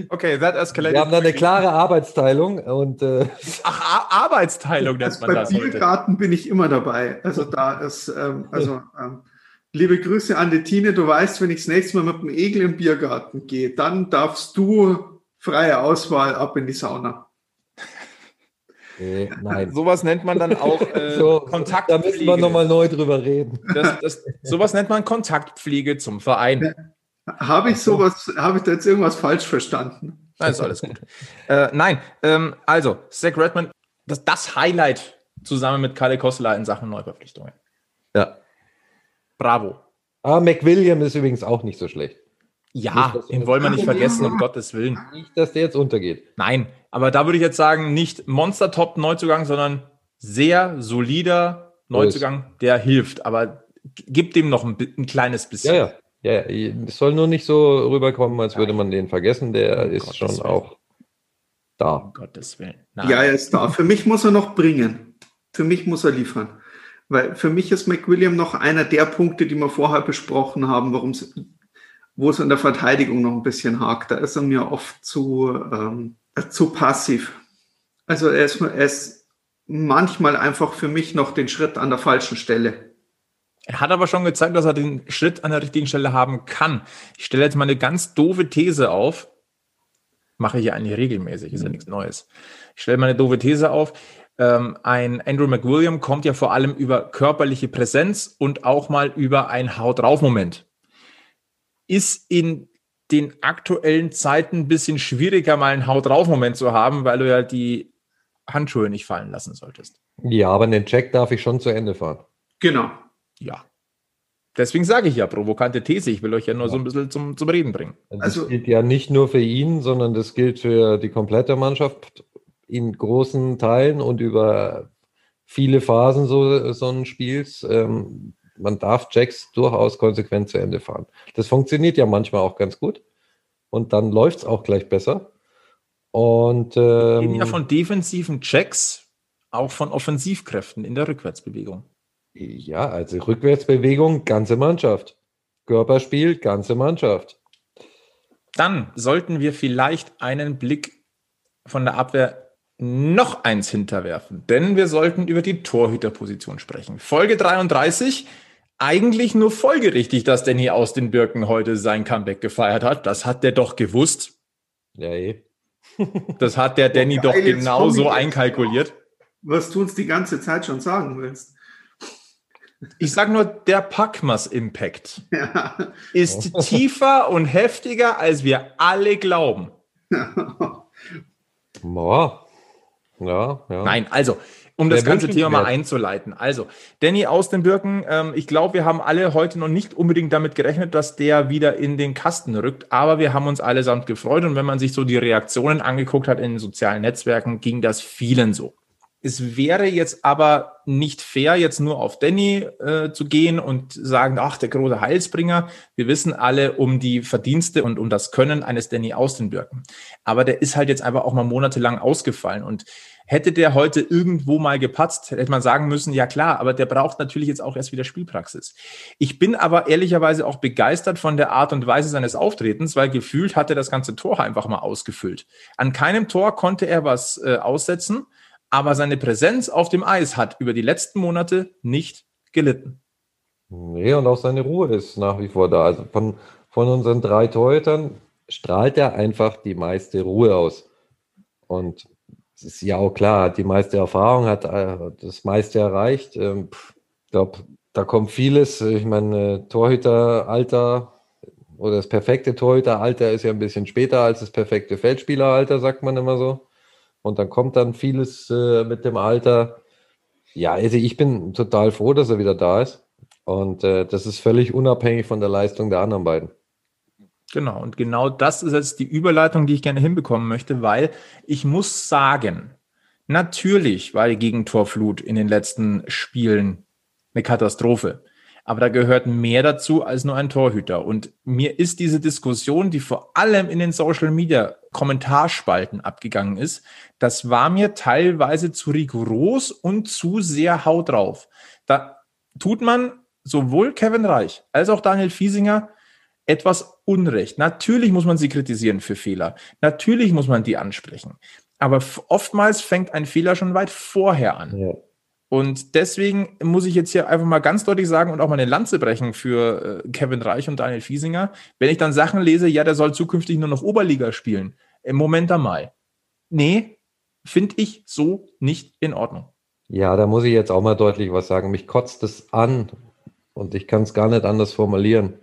okay, that escalated. wir haben da eine klare Arbeitsteilung und äh, Ach, Ar Arbeitsteilung nennt man bei das heute. Biergarten bin ich immer dabei. Also da ist, ähm, also ähm, liebe Grüße an die Tine. Du weißt, wenn ich das nächste Mal mit dem Egel im Biergarten gehe, dann darfst du freie Auswahl ab in die Sauna. äh, nein. Sowas nennt man dann auch äh, So, Kontaktpflege. da müssen wir nochmal neu drüber reden. Das, das, sowas nennt man Kontaktpflege zum Verein. Habe ich sowas, habe ich da jetzt irgendwas falsch verstanden? Nein, ist alles gut. äh, nein, ähm, also, Zach Redmond, das, das Highlight zusammen mit Kalle Kostler in Sachen Neuverpflichtungen. Ja. Bravo. Ah, McWilliam ist übrigens auch nicht so schlecht. Ja, Nicht, den wollen wir nicht vergessen, um Gottes Willen. Nicht, dass der jetzt untergeht. Nein, aber da würde ich jetzt sagen, nicht Monster-Top-Neuzugang, sondern sehr solider Neuzugang, der hilft. Aber g- gibt dem noch ein, ein kleines bisschen. Ja, ja. Ja, ja, es soll nur nicht so rüberkommen, als würde man den vergessen. Der Um ist Gottes schon Willen. auch da. Um Gottes Willen. Nein. Ja, er ist da. Für mich muss er noch bringen. Für mich muss er liefern. Weil für mich ist McWilliam noch einer der Punkte, die wir vorher besprochen haben, warum es, wo es in der Verteidigung noch ein bisschen hakt. Da ist er mir oft zu, ähm, zu passiv. Also er ist, er ist manchmal einfach für mich noch den Schritt an der falschen Stelle. Er hat aber schon gezeigt, dass er den Schritt an der richtigen Stelle haben kann. Ich stelle jetzt mal eine ganz doofe These auf. Mache ich ja eigentlich regelmäßig, ist ja nichts Neues. Ich stelle mal eine doofe These auf. Ähm, ein Andrew McWilliam kommt ja vor allem über körperliche Präsenz und auch mal über ein Haut drauf Moment. Ist in den aktuellen Zeiten ein bisschen schwieriger, mal einen Haut drauf Moment zu haben, weil du ja die Handschuhe nicht fallen lassen solltest. Ja, aber den Check darf ich schon zu Ende fahren. Genau. Ja. Deswegen sage ich ja provokante These. Ich will euch ja nur ja. so ein bisschen zum, zum Reden bringen. Das also, gilt ja nicht nur für ihn, sondern das gilt für die komplette Mannschaft in großen Teilen und über viele Phasen so, so ein Spiels. Ähm, man darf Jacks durchaus konsequent zu Ende fahren. Das funktioniert ja manchmal auch ganz gut. Und dann läuft es auch gleich besser. Und ähm, ja von defensiven Checks, auch von Offensivkräften in der Rückwärtsbewegung. Ja, also Rückwärtsbewegung, ganze Mannschaft. Körperspiel, ganze Mannschaft. Dann sollten wir vielleicht einen Blick von der Abwehr noch eins hinterwerfen, denn wir sollten über die Torhüterposition sprechen. Folge 33. Eigentlich nur folgerichtig, dass Danny aus den Birken heute sein Comeback gefeiert hat. Das hat der doch gewusst. Ja, eh. Das hat der Danny ja, doch genau so einkalkuliert. Was du uns die ganze Zeit schon sagen willst. Ich sage nur, der Packmas-Impact ja. ist tiefer und heftiger, als wir alle glauben. Boah. Ja, ja. Nein, also, um das ganze Thema mal einzuleiten. Also, Danny aus den Birken, ähm, ich glaube, wir haben alle heute noch nicht unbedingt damit gerechnet, dass der wieder in den Kasten rückt, aber wir haben uns allesamt gefreut und wenn man sich so die Reaktionen angeguckt hat in den sozialen Netzwerken, ging das vielen so. Es wäre jetzt aber nicht fair, jetzt nur auf Danny äh, zu gehen und sagen, ach, der große Heilsbringer. Wir wissen alle um die Verdienste und um das Können eines Danny Austenbirken. Aber der ist halt jetzt einfach auch mal monatelang ausgefallen. Und hätte der heute irgendwo mal gepatzt, hätte man sagen müssen, ja klar, aber der braucht natürlich jetzt auch erst wieder Spielpraxis. Ich bin aber ehrlicherweise auch begeistert von der Art und Weise seines Auftretens, weil gefühlt hat er das ganze Tor einfach mal ausgefüllt. An keinem Tor konnte er was äh, aussetzen aber seine Präsenz auf dem Eis hat über die letzten Monate nicht gelitten. Nee, und auch seine Ruhe ist nach wie vor da. Also von, von unseren drei Torhütern strahlt er einfach die meiste Ruhe aus. Und es ist ja auch klar, hat die meiste Erfahrung, hat äh, das meiste erreicht. Ähm, ich glaube, da kommt vieles. Ich meine, Torhüteralter oder das perfekte Torhüteralter ist ja ein bisschen später als das perfekte Feldspieleralter, sagt man immer so. Und dann kommt dann vieles äh, mit dem Alter. Ja, also ich bin total froh, dass er wieder da ist. Und äh, das ist völlig unabhängig von der Leistung der anderen beiden. Genau, und genau das ist jetzt die Überleitung, die ich gerne hinbekommen möchte, weil ich muss sagen, natürlich war die Gegentorflut in den letzten Spielen eine Katastrophe. Aber da gehört mehr dazu als nur ein Torhüter. Und mir ist diese Diskussion, die vor allem in den Social Media Kommentarspalten abgegangen ist, das war mir teilweise zu rigoros und zu sehr haut drauf. Da tut man sowohl Kevin Reich als auch Daniel Fiesinger etwas Unrecht. Natürlich muss man sie kritisieren für Fehler. Natürlich muss man die ansprechen. Aber oftmals fängt ein Fehler schon weit vorher an. Ja. Und deswegen muss ich jetzt hier einfach mal ganz deutlich sagen und auch mal eine Lanze brechen für äh, Kevin Reich und Daniel Fiesinger. Wenn ich dann Sachen lese, ja, der soll zukünftig nur noch Oberliga spielen. Im Moment einmal. Nee, finde ich so nicht in Ordnung. Ja, da muss ich jetzt auch mal deutlich was sagen. Mich kotzt es an und ich kann es gar nicht anders formulieren,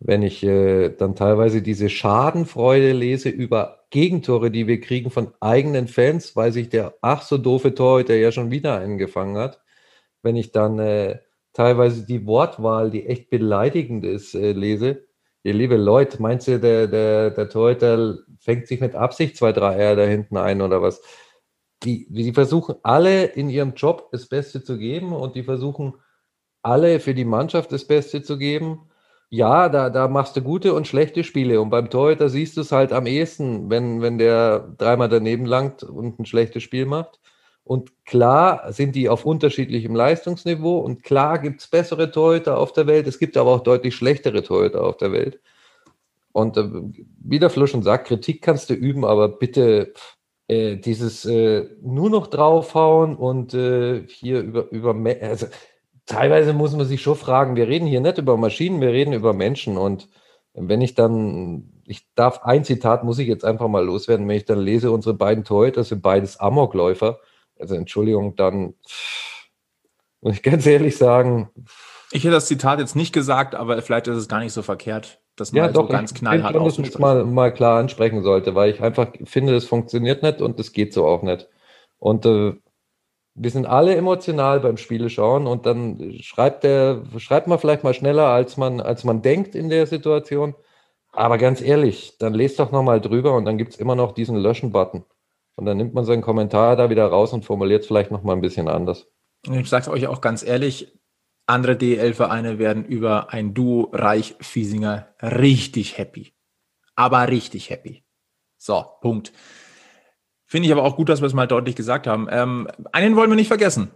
wenn ich äh, dann teilweise diese Schadenfreude lese über Gegentore, die wir kriegen von eigenen Fans, weil sich der ach so doofe Torhüter ja schon wieder eingefangen hat. Wenn ich dann äh, teilweise die Wortwahl, die echt beleidigend ist, äh, lese, ihr liebe Leute, meinst du, der, der, der Torhüter fängt sich mit Absicht zwei, drei Eier da hinten ein oder was? Die, die versuchen alle in ihrem Job das Beste zu geben und die versuchen alle für die Mannschaft das Beste zu geben ja, da, da machst du gute und schlechte Spiele. Und beim Torhüter siehst du es halt am ehesten, wenn, wenn der dreimal daneben langt und ein schlechtes Spiel macht. Und klar sind die auf unterschiedlichem Leistungsniveau und klar gibt es bessere Torhüter auf der Welt. Es gibt aber auch deutlich schlechtere Torhüter auf der Welt. Und äh, wie der Flo schon sagt, Kritik kannst du üben, aber bitte äh, dieses äh, nur noch draufhauen und äh, hier über, über also teilweise muss man sich schon fragen, wir reden hier nicht über Maschinen, wir reden über Menschen und wenn ich dann, ich darf ein Zitat, muss ich jetzt einfach mal loswerden, wenn ich dann lese, unsere beiden Torhüter sind beides Amokläufer, also Entschuldigung, dann muss ich ganz ehrlich sagen. Ich hätte das Zitat jetzt nicht gesagt, aber vielleicht ist es gar nicht so verkehrt, dass man ja, doch, so ganz knallhart ich dass mal, mal klar ansprechen sollte, weil ich einfach finde, es funktioniert nicht und es geht so auch nicht. Und äh, wir sind alle emotional beim Spiele schauen und dann schreibt der, schreibt man vielleicht mal schneller, als man, als man denkt in der Situation. Aber ganz ehrlich, dann lest doch nochmal drüber und dann gibt es immer noch diesen Löschen-Button. Und dann nimmt man seinen Kommentar da wieder raus und formuliert es vielleicht nochmal ein bisschen anders. Ich sage es euch auch ganz ehrlich, andere DL-Vereine werden über ein Duo Reich-Fiesinger richtig happy. Aber richtig happy. So, Punkt. Finde ich aber auch gut, dass wir es mal deutlich gesagt haben. Ähm, einen wollen wir nicht vergessen.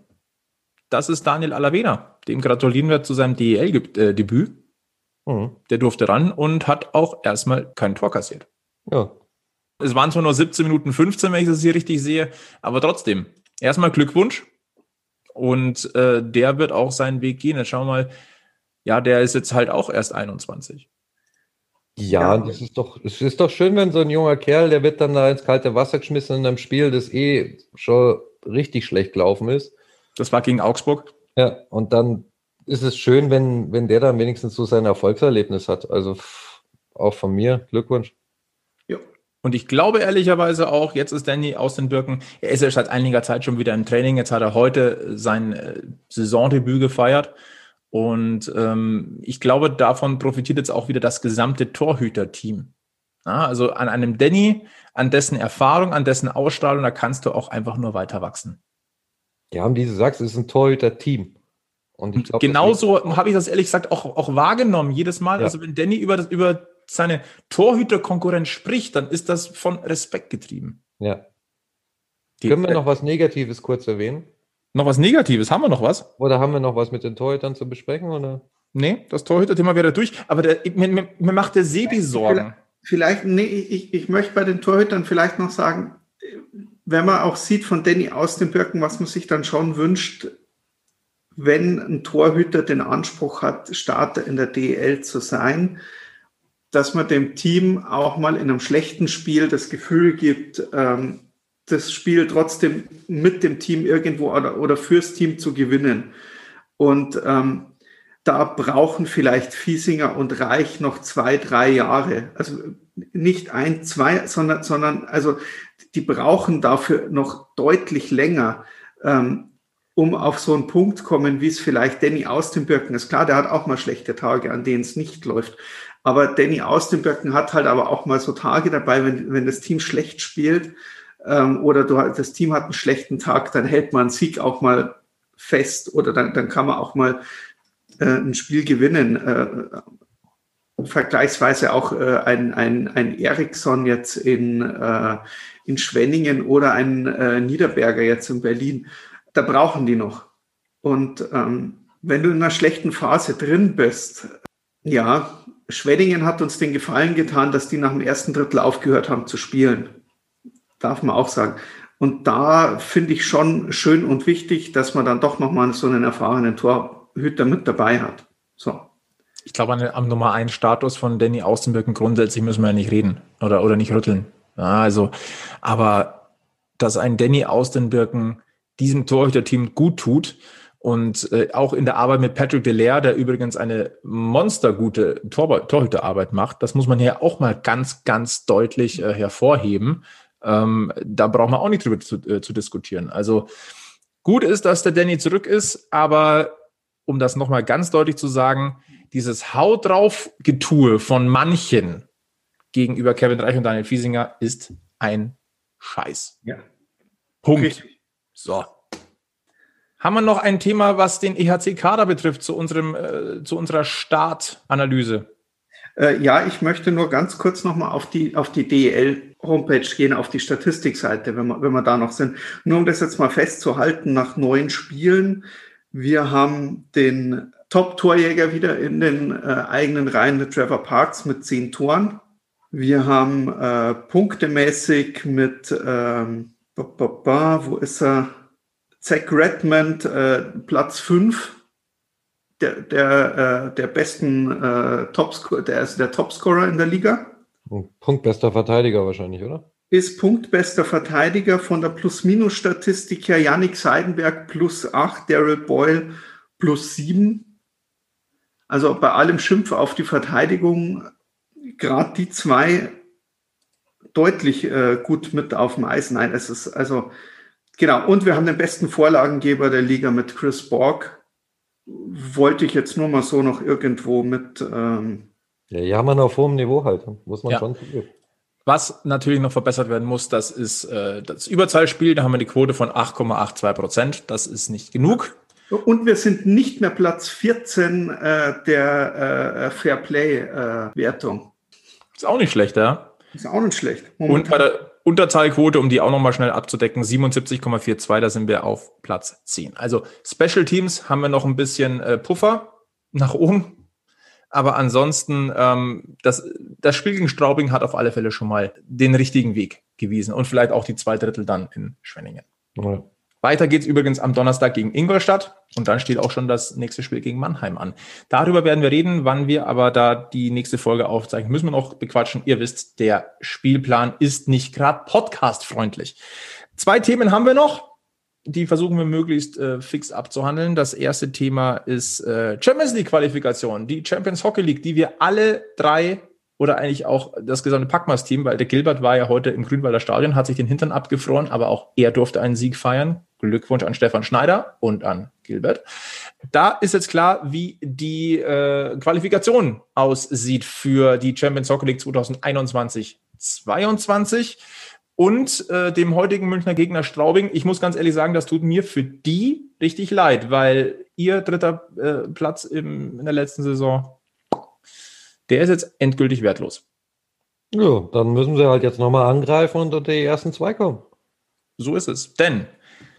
Das ist Daniel Alavena. Dem gratulieren wir zu seinem DEL-Debüt. Mhm. Der durfte ran und hat auch erstmal kein Tor kassiert. Ja. Es waren zwar nur 17 Minuten 15, wenn ich das hier richtig sehe, aber trotzdem. Erstmal Glückwunsch. Und äh, der wird auch seinen Weg gehen. Jetzt schauen wir mal. Ja, der ist jetzt halt auch erst 21. Ja, ja, das ist doch, es ist doch schön, wenn so ein junger Kerl, der wird dann da ins kalte Wasser geschmissen in einem Spiel, das eh schon richtig schlecht gelaufen ist. Das war gegen Augsburg. Ja, und dann ist es schön, wenn, wenn der dann wenigstens so sein Erfolgserlebnis hat. Also auch von mir Glückwunsch. Ja. Und ich glaube ehrlicherweise auch, jetzt ist Danny aus den Birken, er ist ja seit einiger Zeit schon wieder im Training. Jetzt hat er heute sein äh, Saisondebüt gefeiert. Und ähm, ich glaube, davon profitiert jetzt auch wieder das gesamte Torhüter-Team. Ja, also an einem Danny, an dessen Erfahrung, an dessen Ausstrahlung, da kannst du auch einfach nur weiter wachsen. Ja, und wie du sagst, es ist ein Torhüter-Team. Und ich glaub, genauso habe ich das ehrlich gesagt auch, auch wahrgenommen, jedes Mal. Ja. Also wenn Danny über, das, über seine Torhüter-Konkurrenz spricht, dann ist das von Respekt getrieben. Ja. Die, Können wir noch was Negatives kurz erwähnen? Noch was Negatives? Haben wir noch was? Oder haben wir noch was mit den Torhütern zu besprechen? Oder? Nee, das Torhüter-Thema wäre durch. Aber der, mir, mir, mir, macht der Sebi Sorgen. Vielleicht, nee, ich, ich möchte bei den Torhütern vielleicht noch sagen, wenn man auch sieht von Danny aus den Birken, was man sich dann schon wünscht, wenn ein Torhüter den Anspruch hat, Starter in der DL zu sein, dass man dem Team auch mal in einem schlechten Spiel das Gefühl gibt, ähm, das Spiel trotzdem mit dem Team irgendwo oder, oder fürs Team zu gewinnen. Und ähm, da brauchen vielleicht Fiesinger und Reich noch zwei, drei Jahre. Also nicht ein, zwei, sondern, sondern also die brauchen dafür noch deutlich länger, ähm, um auf so einen Punkt kommen, wie es vielleicht Danny Austenbirken ist. Klar, der hat auch mal schlechte Tage, an denen es nicht läuft. Aber Danny Austenbirken hat halt aber auch mal so Tage dabei, wenn, wenn das Team schlecht spielt ähm, oder du, das Team hat einen schlechten Tag, dann hält man einen Sieg auch mal fest oder dann, dann kann man auch mal äh, ein Spiel gewinnen. Äh, vergleichsweise auch äh, ein, ein, ein Eriksson jetzt in, äh, in Schwenningen oder ein äh, Niederberger jetzt in Berlin. Da brauchen die noch. Und ähm, wenn du in einer schlechten Phase drin bist, ja, Schwenningen hat uns den Gefallen getan, dass die nach dem ersten Drittel aufgehört haben zu spielen darf man auch sagen. Und da finde ich schon schön und wichtig, dass man dann doch nochmal so einen erfahrenen Torhüter mit dabei hat. So. Ich glaube, am Nummer 1 Status von Danny Außenbirken grundsätzlich müssen wir ja nicht reden oder, oder nicht rütteln. Ja, also, aber dass ein Danny Außenbirken diesem Torhüter-Team gut tut und äh, auch in der Arbeit mit Patrick Delaire, der übrigens eine monstergute Tor Torhüterarbeit macht, das muss man hier auch mal ganz, ganz deutlich äh, hervorheben. Ähm, da braucht man auch nicht drüber zu, äh, zu diskutieren. Also gut ist, dass der Danny zurück ist, aber um das nochmal ganz deutlich zu sagen, dieses Haut drauf Getue von manchen gegenüber Kevin Reich und Daniel Fiesinger ist ein Scheiß. Ja. Punkt. Richtig. So. Haben wir noch ein Thema, was den EHC-Kader betrifft, zu, unserem, äh, zu unserer Startanalyse? Äh, ja, ich möchte nur ganz kurz nochmal auf die, auf die DEL-Homepage gehen, auf die Statistikseite, wenn wir, wenn wir da noch sind. Nur um das jetzt mal festzuhalten, nach neun Spielen, wir haben den Top-Torjäger wieder in den äh, eigenen Reihen, Trevor Parks mit zehn Toren. Wir haben äh, punktemäßig mit, ähm, ba, ba, ba, wo ist er? Zach Redmond, äh, Platz 5 der, der, äh, der besten äh, Topscorer, der ist der Topscorer in der Liga. Punktbester Verteidiger wahrscheinlich, oder? Ist punktbester Verteidiger von der Plus-Minus-Statistik her. Yannick Seidenberg plus 8, Daryl Boyle plus 7. Also bei allem Schimpf auf die Verteidigung, gerade die zwei deutlich äh, gut mit auf dem Eis. Nein, es ist also, genau. Und wir haben den besten Vorlagengeber der Liga mit Chris Borg. Wollte ich jetzt nur mal so noch irgendwo mit. Ähm, ja, man auf hohem Niveau halt, muss man Ja. schon. Was natürlich noch verbessert werden muss, das ist äh, das Überzahlspiel. Da haben wir eine Quote von 8,82 Prozent. Das ist nicht genug. und wir sind nicht mehr Platz 14 äh, der äh, Fairplay-Wertung. Ist auch nicht schlecht, ja. ist auch nicht schlecht. Und bei der Unterzahlquote, um die auch nochmal schnell abzudecken, 77,42, da sind wir auf Platz 10. Also Special Teams haben wir noch ein bisschen äh, Puffer nach oben. Aber ansonsten, ähm, das, das Spiel gegen Straubing hat auf alle Fälle schon mal den richtigen Weg gewiesen und vielleicht auch die zwei Drittel dann in Schwenningen. Ja. Weiter geht's übrigens am Donnerstag gegen Ingolstadt und dann steht auch schon das nächste Spiel gegen Mannheim an. Darüber werden wir reden, wann wir aber da die nächste Folge aufzeichnen, müssen wir noch bequatschen. Ihr wisst, der Spielplan ist nicht gerade podcastfreundlich. Zwei Themen haben wir noch, die versuchen wir möglichst äh, fix abzuhandeln. Das erste Thema ist äh, Champions League Qualifikation, die Champions Hockey League, die wir alle drei oder eigentlich auch das gesamte Packmas-Team, weil der Gilbert war ja heute im Grünwalder Stadion, hat sich den Hintern abgefroren, aber auch er durfte einen Sieg feiern. Glückwunsch an Stefan Schneider und an Gilbert. Da ist jetzt klar, wie die äh, Qualifikation aussieht für die Champions Hockey League 2021-22 und äh, dem heutigen Münchner Gegner Straubing. Ich muss ganz ehrlich sagen, das tut mir für die richtig leid, weil ihr dritter äh, Platz im, in der letzten Saison, der ist jetzt endgültig wertlos. ja, dann müssen sie halt jetzt nochmal angreifen und unter die ersten zwei kommen. So ist es. Denn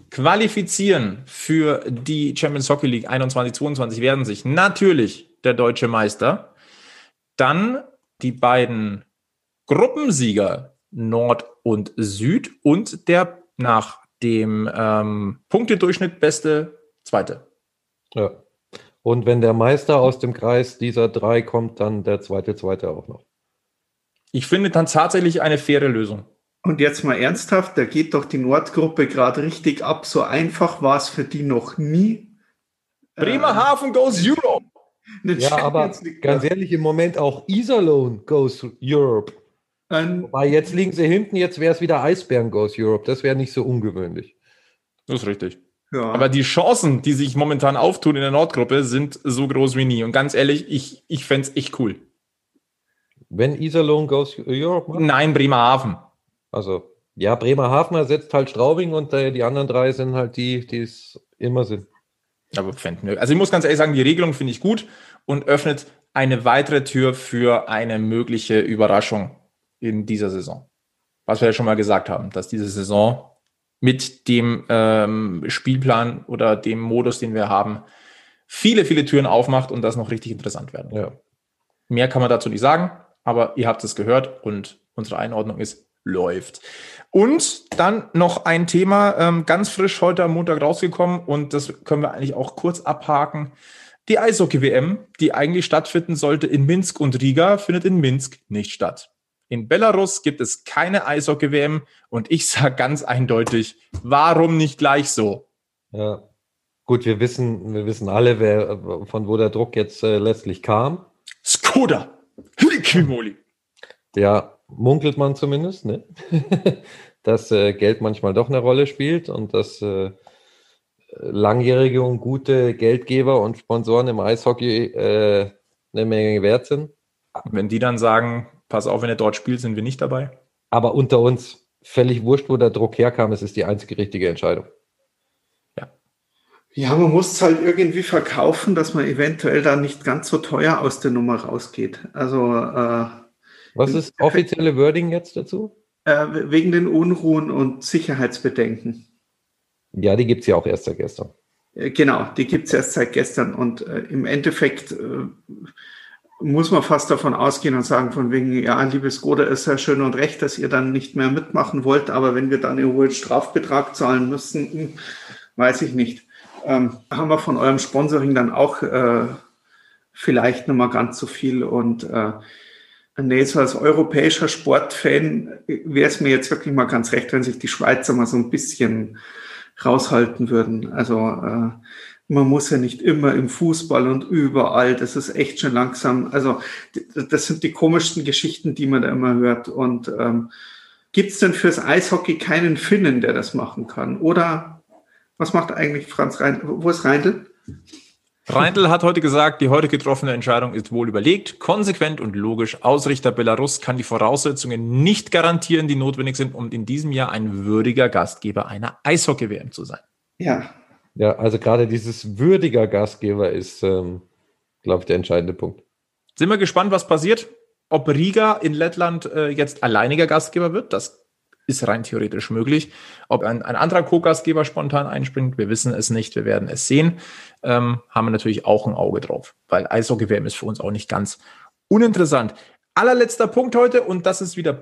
qualifizieren für die Champions Hockey League 21-22 werden sich natürlich der deutsche Meister, dann die beiden Gruppensieger Nord und Süd und der nach dem ähm, Punktedurchschnitt beste Zweite. Ja. Und wenn der Meister aus dem Kreis dieser drei kommt, dann der zweite, zweite auch noch. Ich finde dann tatsächlich eine faire Lösung. Und jetzt mal ernsthaft, da geht doch die Nordgruppe gerade richtig ab. So einfach war es für die noch nie. Bremerhaven goes Europe. Ja, aber ganz ehrlich, im Moment auch Iserlohn goes Europe. Ein, Wobei jetzt liegen sie hinten, jetzt wäre es wieder Eisbären goes Europe. Das wäre nicht so ungewöhnlich. Das ist richtig. ja. Aber die Chancen, die sich momentan auftun in der Nordgruppe, sind so groß wie nie. Und ganz ehrlich, ich, ich fände es echt cool. Wenn Iserlohn goes Europe macht, Nein, Bremerhaven. also ja, Bremerhaven ersetzt halt Straubing und äh, die anderen drei sind halt die, die es immer sind. Aber fänden wir. Also ich muss ganz ehrlich sagen, die Regelung finde ich gut und öffnet eine weitere Tür für eine mögliche Überraschung in dieser Saison. Was wir ja schon mal gesagt haben, dass diese Saison mit dem ähm, Spielplan oder dem Modus, den wir haben, viele, viele Türen aufmacht und das noch richtig interessant werden. Ja. Mehr kann man dazu nicht sagen, aber ihr habt es gehört und unsere Einordnung ist läuft. Und dann noch ein Thema, ähm, ganz frisch heute am Montag rausgekommen und das können wir eigentlich auch kurz abhaken. Die Eishockey-WM, die eigentlich stattfinden sollte in Minsk und Riga, findet in Minsk nicht statt. In Belarus gibt es keine Eishockey-WM und ich sage ganz eindeutig, warum nicht gleich so? Ja. Gut, wir wissen, wir wissen alle, wer, von wo der Druck jetzt äh, letztlich kam. Skoda! Hilikimoli! Ja, munkelt man zumindest, ne? dass äh, Geld manchmal doch eine Rolle spielt und dass äh, langjährige und gute Geldgeber und Sponsoren im Eishockey äh, eine Menge wert sind. Wenn die dann sagen, pass auf, wenn ihr dort spielt, sind wir nicht dabei. Aber unter uns völlig wurscht, wo der Druck herkam, es ist die einzige richtige Entscheidung. ja, man muss es halt irgendwie verkaufen, dass man eventuell dann nicht ganz so teuer aus der Nummer rausgeht. Also äh, Was ist offizielle Wording jetzt dazu? äh, wegen den Unruhen und Sicherheitsbedenken. Ja, die gibt es ja auch erst seit gestern. Äh, Genau, die gibt's erst seit gestern und äh, im Endeffekt äh, muss man fast davon ausgehen und sagen, von wegen, ja, liebes Goda, ist ja schön und recht, dass ihr dann nicht mehr mitmachen wollt, aber wenn wir dann einen hohen Strafbetrag zahlen müssen, hm, weiß ich nicht. Ähm, haben wir von eurem Sponsoring dann auch äh, vielleicht nochmal ganz so viel und äh, Nee, so als europäischer Sportfan wäre es mir jetzt wirklich mal ganz recht, wenn sich die Schweizer mal so ein bisschen raushalten würden. Also äh, man muss ja nicht immer im Fußball und überall, das ist echt schon langsam. Also das sind die komischsten Geschichten, die man da immer hört. Und ähm, gibt es denn fürs Eishockey keinen Finnen, der das machen kann? Oder was macht eigentlich Franz Reindl? Wo ist Reindl? Reindl hat heute gesagt, die heute getroffene Entscheidung ist wohl überlegt, konsequent und logisch. Ausrichter Belarus kann die Voraussetzungen nicht garantieren, die notwendig sind, um in diesem Jahr ein würdiger Gastgeber einer Eishockey-WM zu sein. Ja. Ja, also gerade dieses würdiger Gastgeber ist, ähm, glaube ich, der entscheidende Punkt. Sind wir gespannt, was passiert? Ob Riga in Lettland äh, jetzt alleiniger Gastgeber wird, das ist rein theoretisch möglich. Ob ein, ein anderer Co-Gastgeber spontan einspringt, wir wissen es nicht, wir werden es sehen. Ähm, haben wir natürlich auch ein Auge drauf, weil Eishockey-WM ist für uns auch nicht ganz uninteressant. Allerletzter Punkt heute und das ist wieder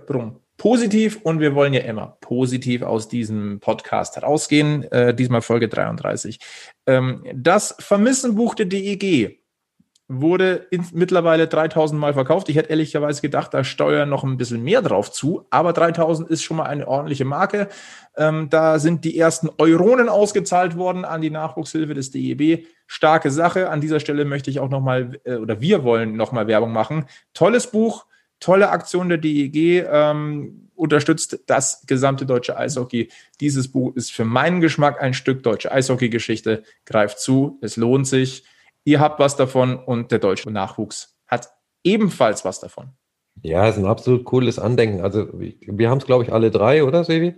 positiv und wir wollen ja immer positiv aus diesem Podcast herausgehen. Äh, diesmal Folge 33. Ähm, das Vermissenbuch der DEG wurde mittlerweile 3000 Mal verkauft. Ich hätte ehrlicherweise gedacht, da steuern noch ein bisschen mehr drauf zu, aber 3000 ist schon mal eine ordentliche Marke. Ähm, da sind die ersten Euronen ausgezahlt worden an die Nachwuchshilfe des DEB. Starke Sache. An dieser Stelle möchte ich auch nochmal, äh, oder wir wollen nochmal Werbung machen. Tolles Buch, tolle Aktion der DEG, ähm, unterstützt das gesamte deutsche Eishockey. Dieses Buch ist für meinen Geschmack ein Stück deutsche Eishockey-Geschichte. Greift zu, es lohnt sich. Ihr habt was davon und der deutsche Nachwuchs hat ebenfalls was davon. Ja, ist ein absolut cooles Andenken. Also wir haben es, glaube ich, alle drei, oder Sevi?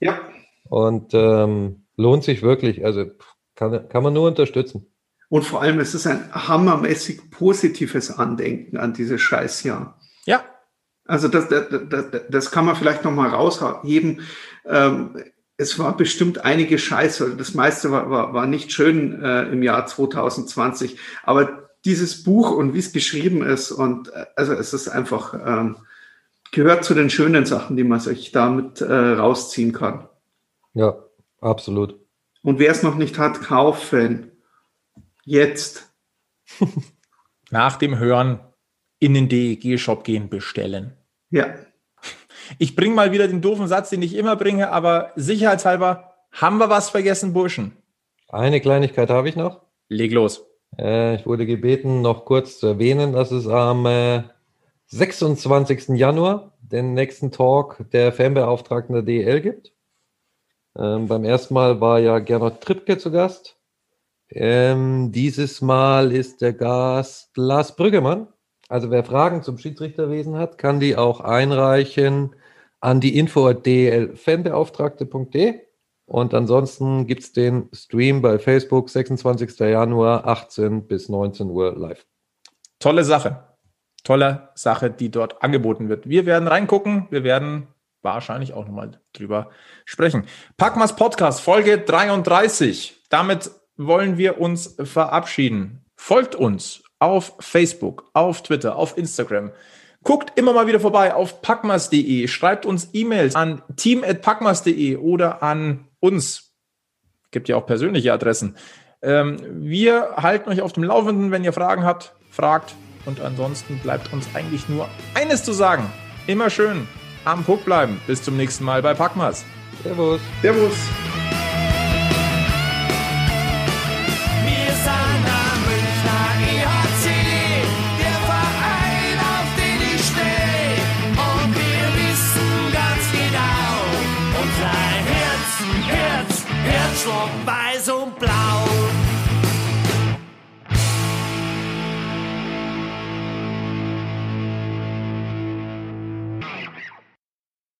Ja. Und ähm, lohnt sich wirklich. Also kann, kann man nur unterstützen. Und vor allem es ist ein hammermäßig positives Andenken an dieses Scheißjahr. Ja. Also das, das, das, das kann man vielleicht noch mal rausheben. Ähm, es war bestimmt einige Scheiße. Das meiste war, war, war nicht schön äh, im Jahr 2020. Aber dieses Buch und wie es geschrieben ist und äh, also es ist einfach ähm, gehört zu den schönen Sachen, die man sich damit äh, rausziehen kann. Ja, absolut. Und wer es noch nicht hat, kaufen. Jetzt. Nach dem Hören in den DEG-Shop gehen, bestellen. Ja. Ich bringe mal wieder den doofen Satz, den ich immer bringe, aber sicherheitshalber, haben wir was vergessen, Burschen? Eine Kleinigkeit habe ich noch. Leg los. Äh, ich wurde gebeten, noch kurz zu erwähnen, dass es am äh, 26. Januar den nächsten Talk der Fanbeauftragten der DL gibt. Ähm, beim ersten Mal war ja Gernot Trippke zu Gast. Ähm, dieses Mal ist der Gast Lars Brüggemann. Also wer Fragen zum Schiedsrichterwesen hat, kann die auch einreichen an die info.dlfanbeauftragte.de. Und ansonsten gibt es den Stream bei Facebook 26. Januar 18 bis 19 Uhr live. Tolle Sache. Tolle Sache, die dort angeboten wird. Wir werden reingucken. Wir werden wahrscheinlich auch nochmal drüber sprechen. Packmas Podcast, Folge 33. Damit wollen wir uns verabschieden. Folgt uns auf Facebook, auf Twitter, auf Instagram. Guckt immer mal wieder vorbei auf packmas.de, schreibt uns E-Mails an team.packmas.de oder an uns. Gibt ja auch persönliche Adressen. Ähm, wir halten euch auf dem Laufenden, wenn ihr Fragen habt, fragt. Und ansonsten bleibt uns eigentlich nur eines zu sagen. Immer schön am Puck bleiben. Bis zum nächsten Mal bei Packmas. Servus. Servus.